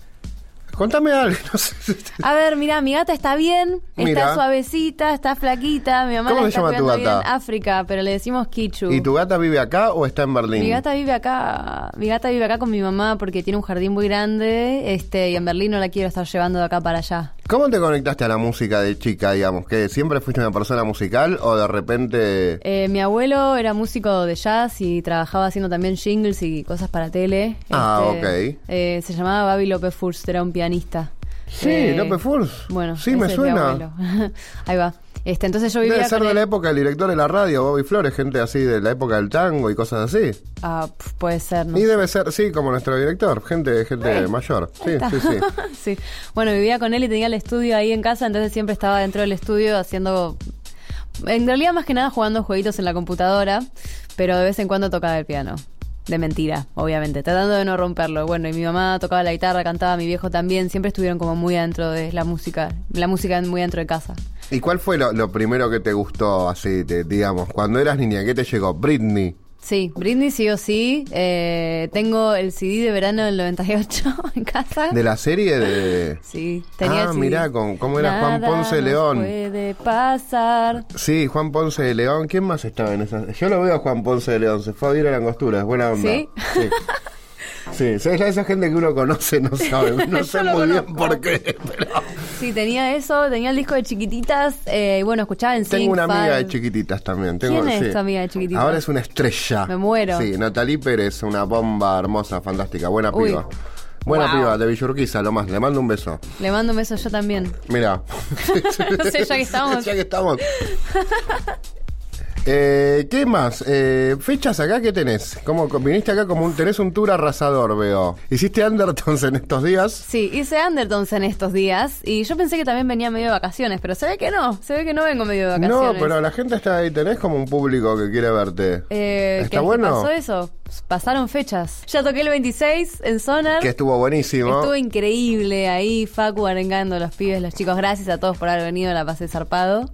Contame algo. No sé. A ver, mira, mi gata está bien, Mira. está suavecita, está flaquita. Mi mamá ¿Cómo la se llama tu gata? bien. África, pero le decimos Kichu. ¿Y tu gata vive acá o está en Berlín? Mi gata vive acá, mi gata vive acá con mi mamá porque tiene un jardín muy grande, este, y en Berlín no la quiero estar llevando de acá para allá. ¿Cómo te conectaste a la música de chica, digamos? ¿Que siempre fuiste una persona musical o de repente... Eh, mi abuelo era músico de jazz y trabajaba haciendo también jingles y cosas para tele. Ah, Este, ok. eh, se llamaba Babi López Furst, era un pianista. Sí, Eh, López Furst. Bueno, Sí, me suena. Ahí va. Este, entonces yo vivía Debe ser de la época del director de la radio, Bobby Flores, gente así de la época del tango y cosas así. Ah, puede ser, no y sé. debe ser, sí, como nuestro director, gente, gente mayor. Sí, sí, sí. Sí. Bueno, vivía con él y tenía el estudio ahí en casa, entonces siempre estaba dentro del estudio haciendo. En realidad, más que nada jugando jueguitos en la computadora, pero de vez en cuando tocaba el piano. De mentira, obviamente, tratando de no romperlo. Bueno, y mi mamá tocaba la guitarra, cantaba, mi viejo también, siempre estuvieron como muy adentro de la música, la música muy dentro de casa. ¿Y cuál fue lo, lo primero que te gustó, así, te- digamos, cuando eras niña? ¿Qué te llegó? Britney. Sí, Britney sí o sí. Eh, tengo el CD de verano del 98 en casa. ¿De la serie de...? Sí, tenía Ah, el CD. mirá, con- cómo era Juan Ponce nos León. puede pasar. Sí, Juan Ponce de León. ¿Quién más estaba en esa? Yo lo veo a Juan Ponce de León. Se fue a vivir a la angostura. Es buena onda. ¿Sí? Sí. Esa gente que uno conoce no sabe. No sé muy bien conozco. por qué, pero... Sí, tenía eso, tenía el disco de chiquititas, eh, y bueno, escuchaba en Tengo una amiga de chiquititas también. Tengo, ¿Quién es sí. tu amiga de chiquititas? Ahora es una estrella. Me muero. Sí, Natalie Pérez, una bomba hermosa, fantástica, buena Uy. piba. Buena Wow. piba, de Villurquiza, lo más. Le mando un beso. Le mando un beso yo también. Mira. No sé, ya que estamos. ya que estamos. Eh, ¿Qué más? Eh, ¿Fechas acá qué tenés? ¿Cómo, viniste acá como un, tenés un tour arrasador, veo. ¿Hiciste Undertones en estos días? Sí, hice Undertones en estos días y yo pensé que también venía medio de vacaciones, pero se ve que no, se ve que no vengo medio de vacaciones. No, pero la gente está ahí, tenés como un público que quiere verte. Eh, ¿Está ¿qué- bueno? pasó eso? Pasaron fechas. Ya toqué el 26 en Sonar. Que estuvo buenísimo. Estuvo increíble ahí, Facu arengando los pibes, los chicos. Gracias a todos por haber venido, la pasé zarpado.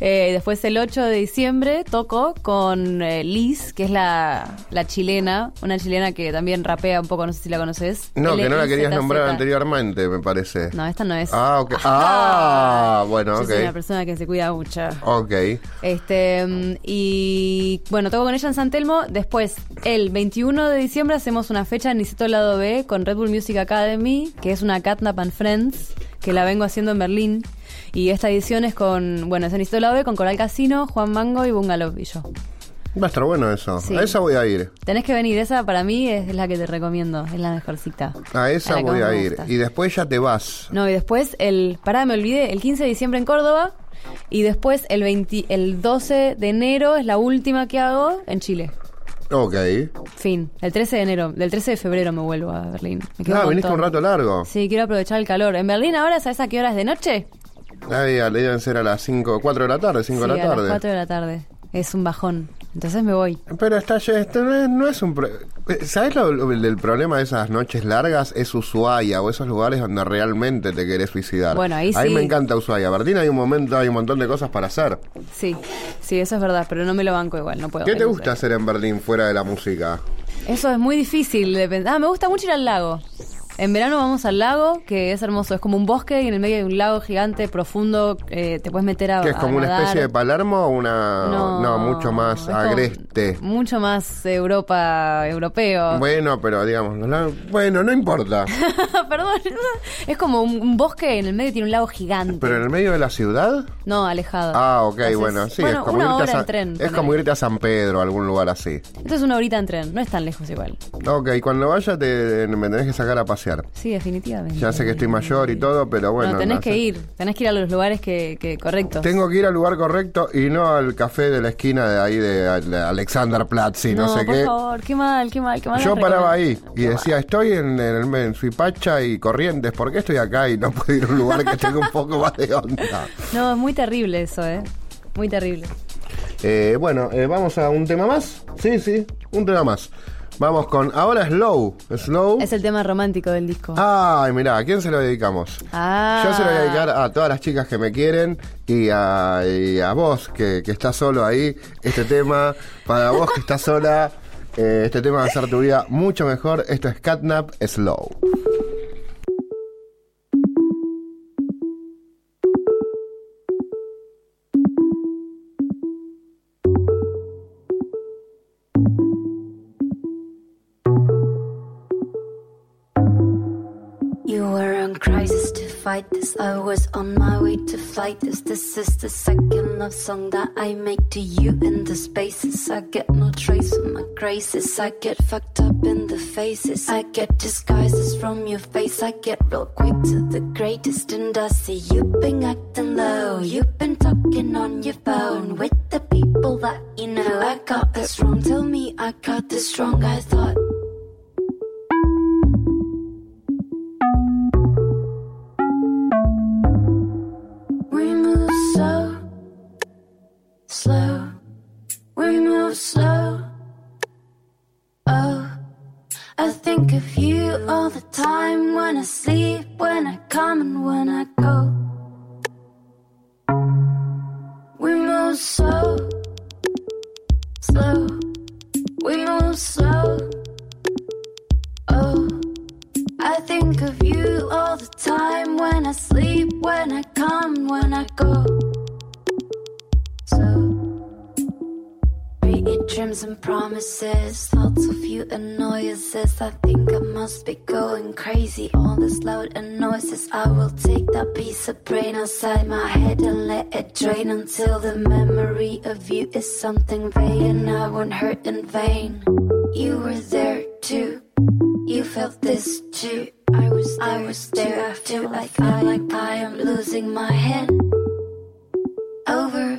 Eh, después el 8 de diciembre toco con eh, Liz, que es la, la chilena, una chilena que también rapea un poco, no sé si la conoces. No, que no la querías nombrar anteriormente, me parece. No, esta no es. Ah, ok. Ah, bueno, Yo ok. soy una persona que se cuida mucho. Ok. Este, y bueno, toco con ella en San Telmo. Después, el 21 de diciembre, hacemos una fecha en Niceto Lado B con Red Bull Music Academy, que es una Catnap and Friends, que la vengo haciendo en Berlín. Y esta edición es con, bueno, es en B con Coral Casino, Juan Mango y Bungalow y yo. Va a estar bueno eso. Sí. A esa voy a ir. Tenés que venir, esa para mí es la que te recomiendo, es la mejorcita. A esa voy a ir. Y después ya te vas. No, y después el. Pará, me olvidé. El 15 de diciembre en Córdoba. Y después el, 20, el 12 de enero es la última que hago en Chile. Ok. Fin. El 13 de enero. Del 13 de febrero me vuelvo a Berlín. Me Ah, viniste un rato largo. Sí, quiero aprovechar el calor. En Berlín ahora, ¿sabes a qué horas de noche? Ahí le deben ser a las 5, 4 de la tarde, 5 sí, de la a tarde. las 4 de la tarde. Es un bajón. Entonces me voy. Pero está, esto no es, no es un... pro- ¿Sabes lo, lo- el problema de esas noches largas? Es Ushuaia o esos lugares donde realmente te querés suicidar. Bueno, ahí sí. me encanta Ushuaia. Berlín hay un momento, hay un montón de cosas para hacer. Sí, sí, eso es verdad, pero no me lo banco igual, no puedo. ¿Qué te gusta hacer en Berlín fuera de la música? Eso es muy difícil de pensar. Ah, me gusta mucho ir al lago. En verano vamos al lago, que es hermoso. Es como un bosque y en el medio hay un lago gigante, profundo. eh, te puedes meter a. ¿Qué es a como una nadar. especie de Palermo o una... No, mucho más agreste. Mucho más Europa, europeo. Bueno, pero digamos... no- Bueno, no importa. Perdón. Es como un, un bosque en el medio tiene un lago gigante. ¿Pero en el medio de la ciudad? No, alejado. Ah, ok, Entonces, bueno. Sí, bueno, es como una a hora San- en tren. Es como irte a San Pedro, algún lugar así. Esto es una horita en tren, no es tan lejos igual. Ok, cuando vaya te, me tenés que sacar a pasear. Sí, definitivamente. Ya sé que estoy mayor y todo, pero bueno. no, tenés no que sé. ir, tenés que ir a los lugares que, que correctos. Tengo que ir al lugar correcto y no al café de la esquina de ahí de, de Alexanderplatz y no, sé por qué. favor, qué mal, qué mal, qué mal. Yo paraba ahí y Qué decía, mal. estoy en, en, en Suipacha y Corrientes, ¿por qué estoy acá y no puedo ir a un lugar que tenga un poco más de onda? No, es muy terrible eso, ¿eh? Muy terrible. Eh, bueno, eh, vamos a un tema más. Sí, sí, un tema más. Vamos con ahora Slow. Slow. Es el tema romántico del disco. Ay, mirá, ¿a quién se lo dedicamos? Ah. Yo se lo voy a dedicar a todas las chicas que me quieren y a, y a vos que, que estás solo ahí. Este tema, para vos que estás sola, eh, este tema va a hacer tu vida mucho mejor. Esto es Catnap Slow. Fight this. I was on my way to fight this. This is the second love song that I make to you in the spaces. I get no trace of my graces. I get fucked up in the faces. I get disguises from your face. I get real quick to the greatest. And I see you've been acting low. You've been talking on your phone with the people that you know. I got this wrong. Tell me I got this wrong. I thought. Slow. We move slow. Oh, I think of you all the time when I sleep, when I come, and when I go. We move slow, slow. We move slow. Oh. I think of you all the time when I sleep, when I come, when I go. Dreams and promises, thoughts of you and noises. I think I must be going crazy. All this loud and noises. I will take that piece of brain outside my head and let it drain until the memory of you is something and I won't hurt in vain. You were there too. You felt this too. I was I was there. I feel like I like I am losing my head over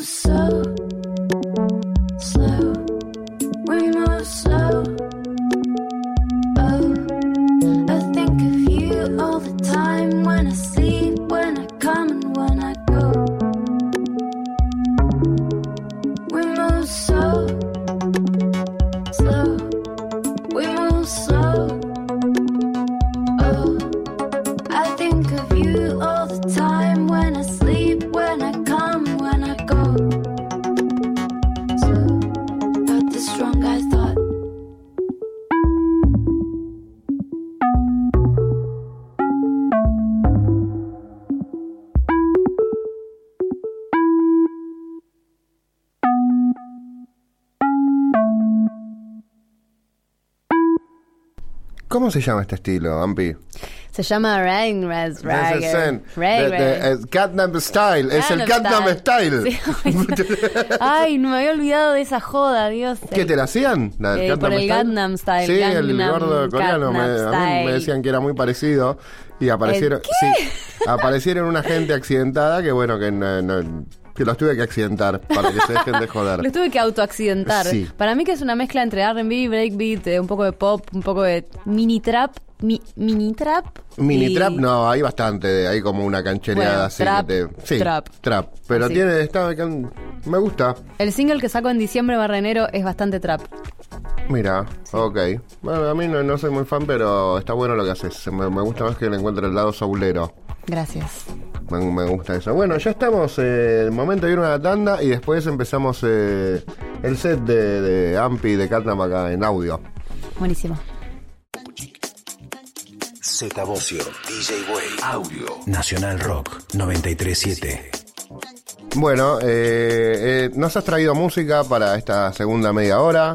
so ¿Cómo se llama este estilo, Ampi? Se llama Rain Raz Ese es Zen. Ray De- de- es Gangnam Style. Es el Gangnam Style. Ay, no me había olvidado de esa joda, Dios. ¿Qué te la hacían? ¿La del Eh, por el Gangnam Style, Sí, el gordo coreano. A mí me decían que era muy parecido. Y aparecieron. Sí, aparecieron una gente accidentada que, bueno, que, no- que los tuve que accidentar para que se dejen de joder. Los tuve que autoaccidentar. Sí. Para mí que es una mezcla entre R&B, breakbeat, eh, un poco de pop, un poco de mini trap, mi- mini trap. Mini y- trap, no, hay bastante, hay como una canchereada Bueno, así. trap, te- sí, trap. trap. Pero Así. tiene, está, me gusta. El single que saco en diciembre barra enero es bastante trap. Mira, ok. Bueno, a mí no, no soy muy fan, pero está bueno lo que haces. Me, me gusta más que le encuentre el lado soulero. Gracias. Me, me gusta eso. Bueno, ya estamos. Eh, el momento de ir a una tanda y después empezamos eh, el set de, de Ampi de Catnap acá en audio. Buenísimo. Z Bocio, DJ Way, Audio, Nacional Rock 937. Bueno, eh, eh, nos has traído música para esta segunda media hora.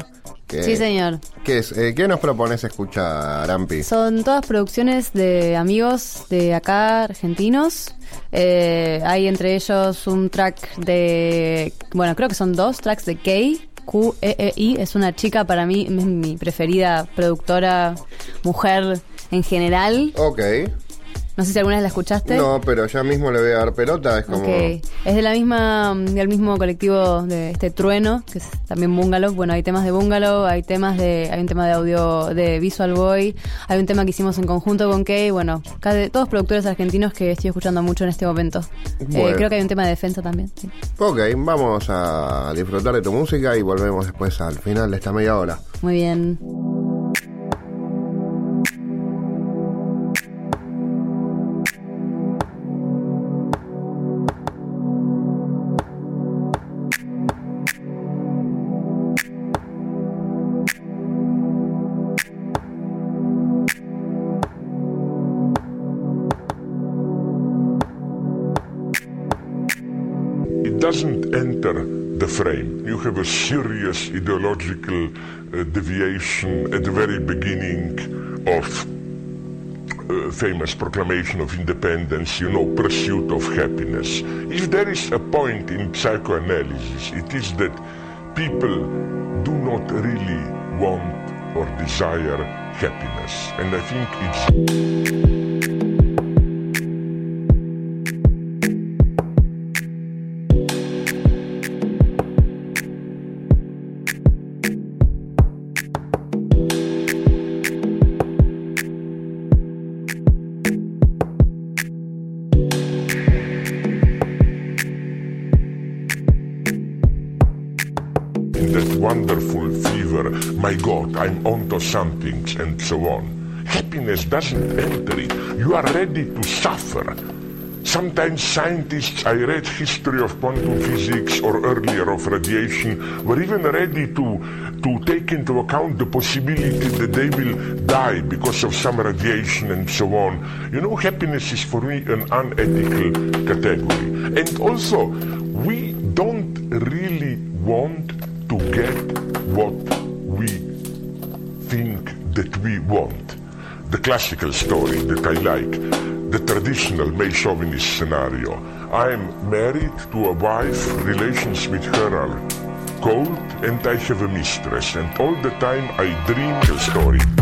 Que- Sí, señor. ¿Qué es? Eh, ¿Qué nos propones escuchar, Ampi? Son todas producciones de amigos de acá, argentinos. Eh, hay entre ellos un track de. Bueno, creo que son dos tracks de Kay. Q-E-E-I. Es una chica para mí, es mi preferida productora, mujer en general. Ok. No sé si alguna vez la escuchaste. No, pero ya mismo le voy a dar pelota. Es como. Ok. Es de la misma, del mismo colectivo de este Trueno, que es también Bungalow. Bueno, hay temas de Bungalow, hay temas de, hay un tema de audio de Visual Boy, hay un tema que hicimos en conjunto con Kay. Bueno, casi todos productores argentinos que estoy escuchando mucho en este momento. Eh, creo que hay un tema de defensa también. sí. Ok, vamos a disfrutar de tu música y volvemos después al final de esta media hora. Muy bien. Enter the frame. You have a serious ideological uh, deviation at the very beginning of uh, famous proclamation of independence, you know, pursuit of happiness. If there is a point in psychoanalysis, it is that people do not really want or desire happiness. And I think it's I'm something, and so on. Happiness doesn't enter it. You are ready to suffer. Sometimes scientists, I read history of quantum physics or earlier of radiation, were even ready to, to take into account the possibility that they will die because of some radiation and so on. You know, happiness is for me an unethical category. And also, we classical story that I like, the traditional May chauvinist scenario. I'm married to a wife, relations with her are cold and I have a mistress, and all the time I dream the story.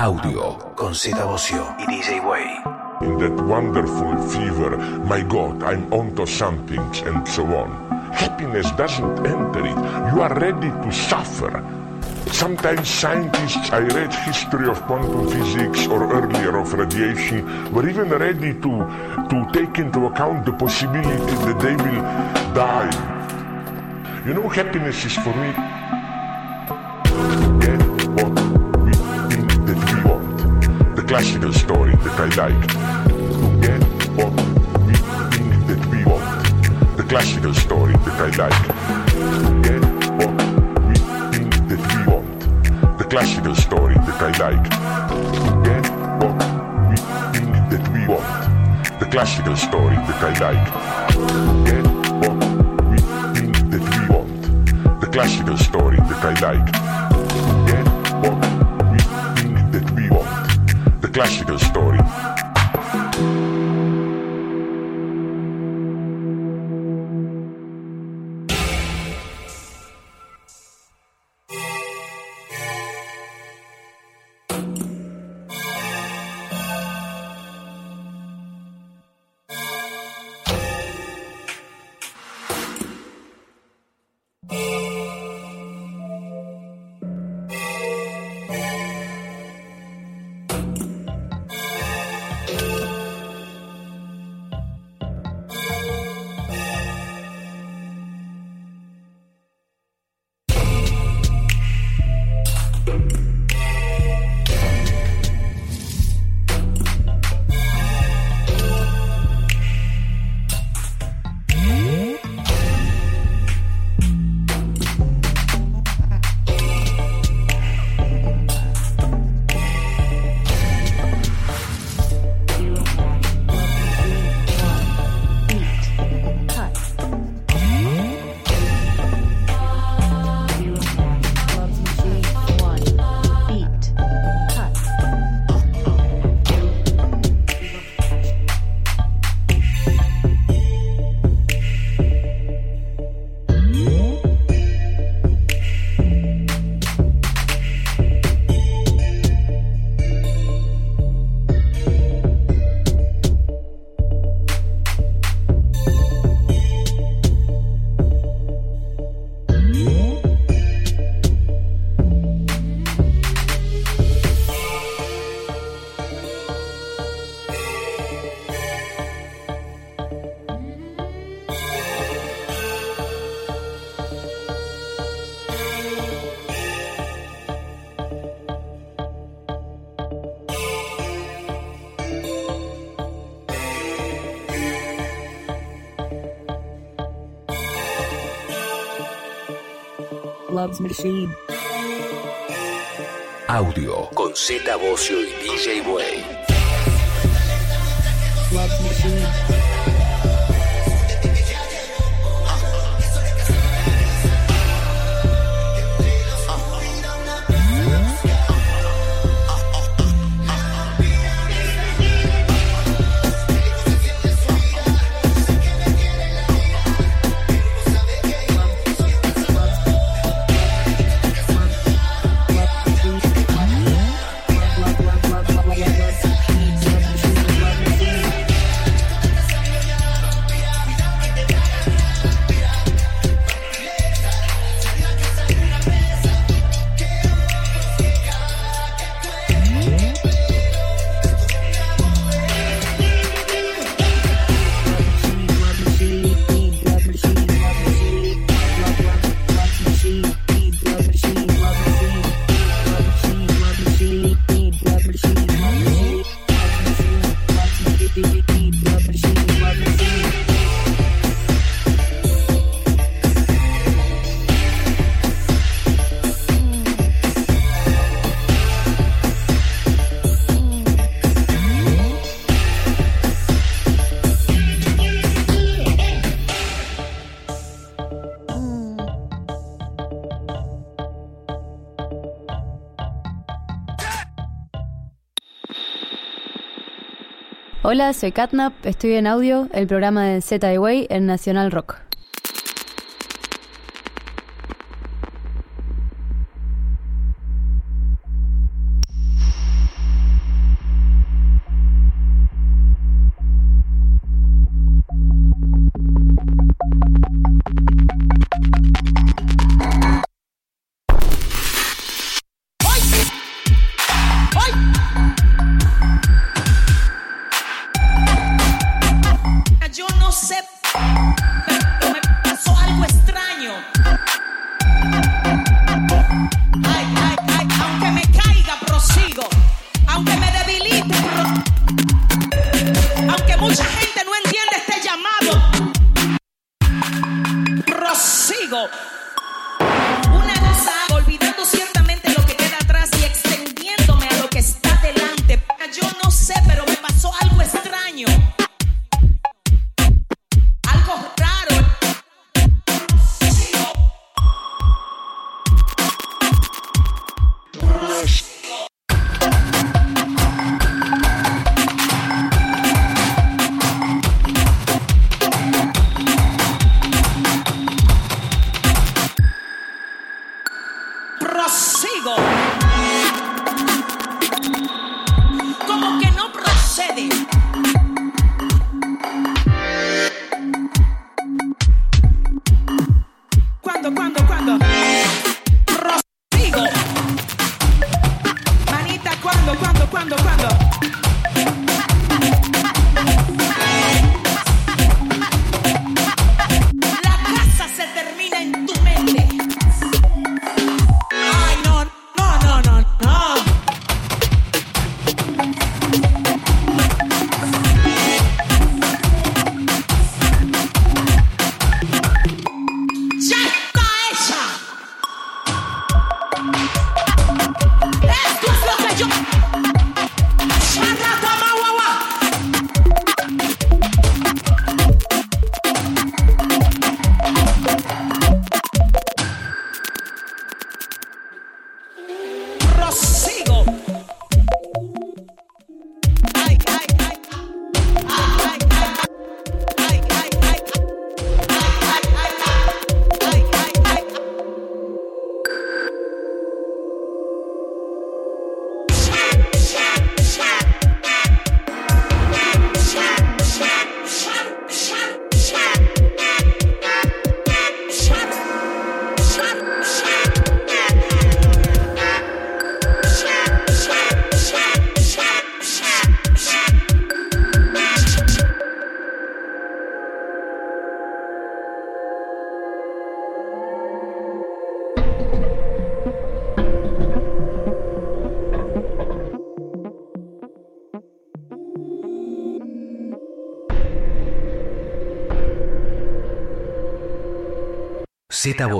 Audio con Bocio y DJ Way. In that wonderful fever, my God, I'm onto something, and so on. Happiness doesn't enter it. You are ready to suffer. Sometimes scientists, I read history of quantum physics or earlier of radiation, were even ready to, to take into account the possibility that they will die. You know, happiness is for me get classical story that I like. To get what we think that we want. The classical story that I like. To get what we think that we want. The classical story that I like. To get what we think that we want. The classical story that I like. To get what we think that we want. The classical story that I like Classical story. Love's Machine. Audio con Z Bocio y DJ Way. Hola, soy Catnap, estoy en audio, el programa de Z Way en Nacional Rock. Ay,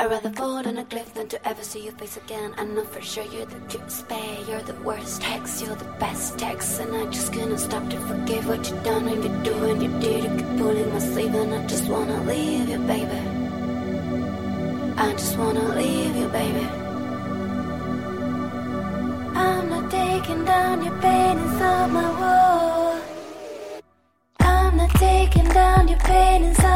I'd rather fall on a cliff than to ever see your face again. I know for sure you're the cutest bae, you're the worst hex, you're the best text, and I just cannot stop to forgive what you done and you do and you did. You keep pulling my sleeve, and I just wanna leave you, baby. I just wanna leave you, baby. I'm not taking down your paintings on my wall. pain inside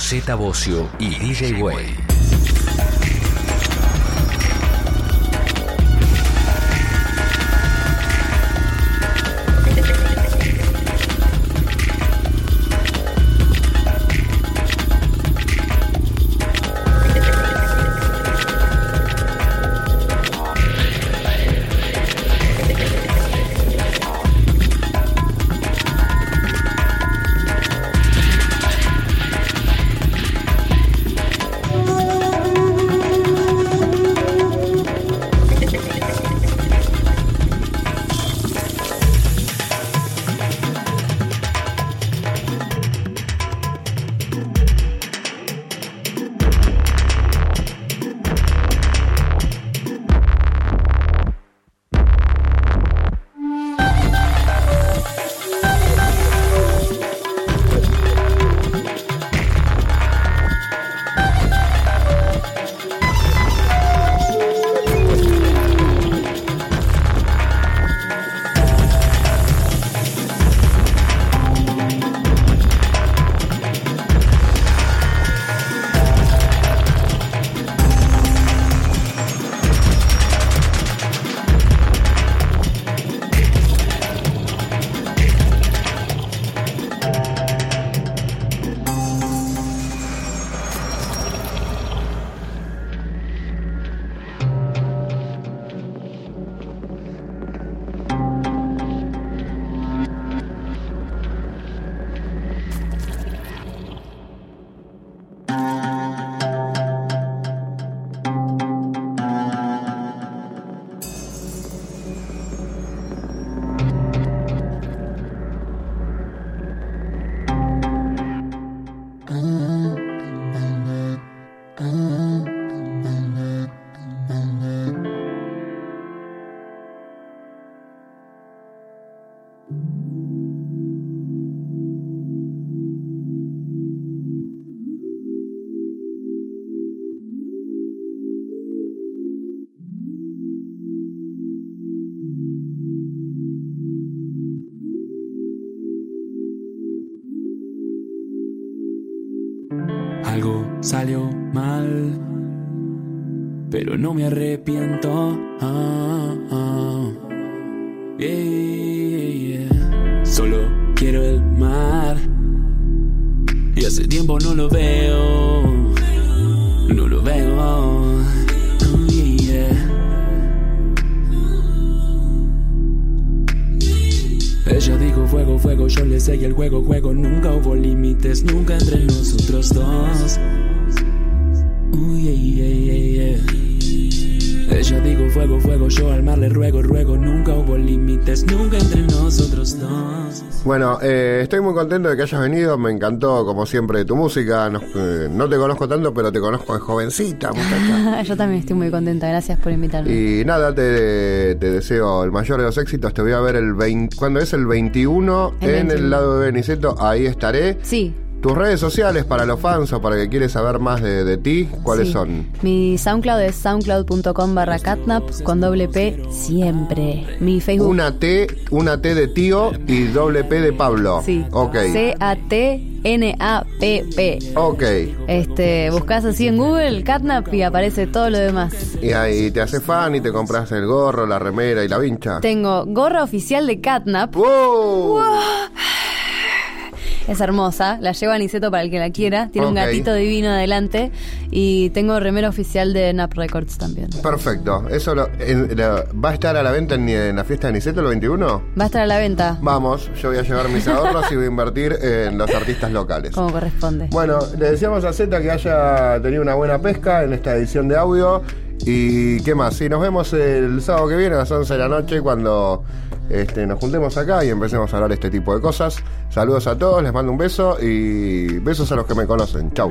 Z Bocio y DJ Way. Pero no me arrepiento. Ah, ah. Solo quiero el mar y hace tiempo no lo veo, no lo veo. Ella dijo fuego, fuego, yo le seguí el juego, juego. Nunca hubo límites, nunca entre nosotros dos. Ella dijo fuego, fuego, yo al mar le ruego, ruego. Nunca hubo límites, nunca entre nosotros dos. Bueno, eh, estoy muy contento de que hayas venido. Me encantó, como siempre, tu música. Nos- eh, no te conozco tanto, pero te conozco de jovencita, muchacha. Yo también estoy muy contenta, gracias por invitarme. Y nada, te, te deseo el mayor de los éxitos. Te voy a ver el 20, ¿cuándo es? El 21 El en 21. el lado de Beniceto. Ahí estaré. Sí. Tus redes sociales para los fans o para que quieres saber más de, de ti, ¿cuáles sí. son? Mi SoundCloud es soundcloud.com barra catnap con doble P siempre. Mi Facebook. Una T, una T de tío y doble P de Pablo. Sí. Ok. C-A-T-N-A-P-P. Ok. Este, buscas así en Google, Catnap, y aparece todo lo demás. Y ahí te hace fan y te compras el gorro, la remera y la vincha. Tengo gorra oficial de Catnap. ¡Wow! Es hermosa, la lleva Aniceto para el que la quiera. Tiene un gatito divino adelante. Y tengo remera oficial de Nap Records también. Perfecto. Eso lo- en- lo- ¿Va a estar a la venta en, en la fiesta de Niceto el 21? Va a estar a la venta, Vamos, yo voy a llevar mis ahorros y voy a invertir en los artistas locales. como corresponde. Bueno, le decíamos a Z que haya tenido una buena pesca en esta edición de audio. ¿Y qué más? Sí, nos vemos el sábado que viene a las 11 de la noche cuando este, nos juntemos acá y empecemos a hablar este tipo de cosas. Saludos a todos, les mando un beso y besos a los que me conocen. Chau.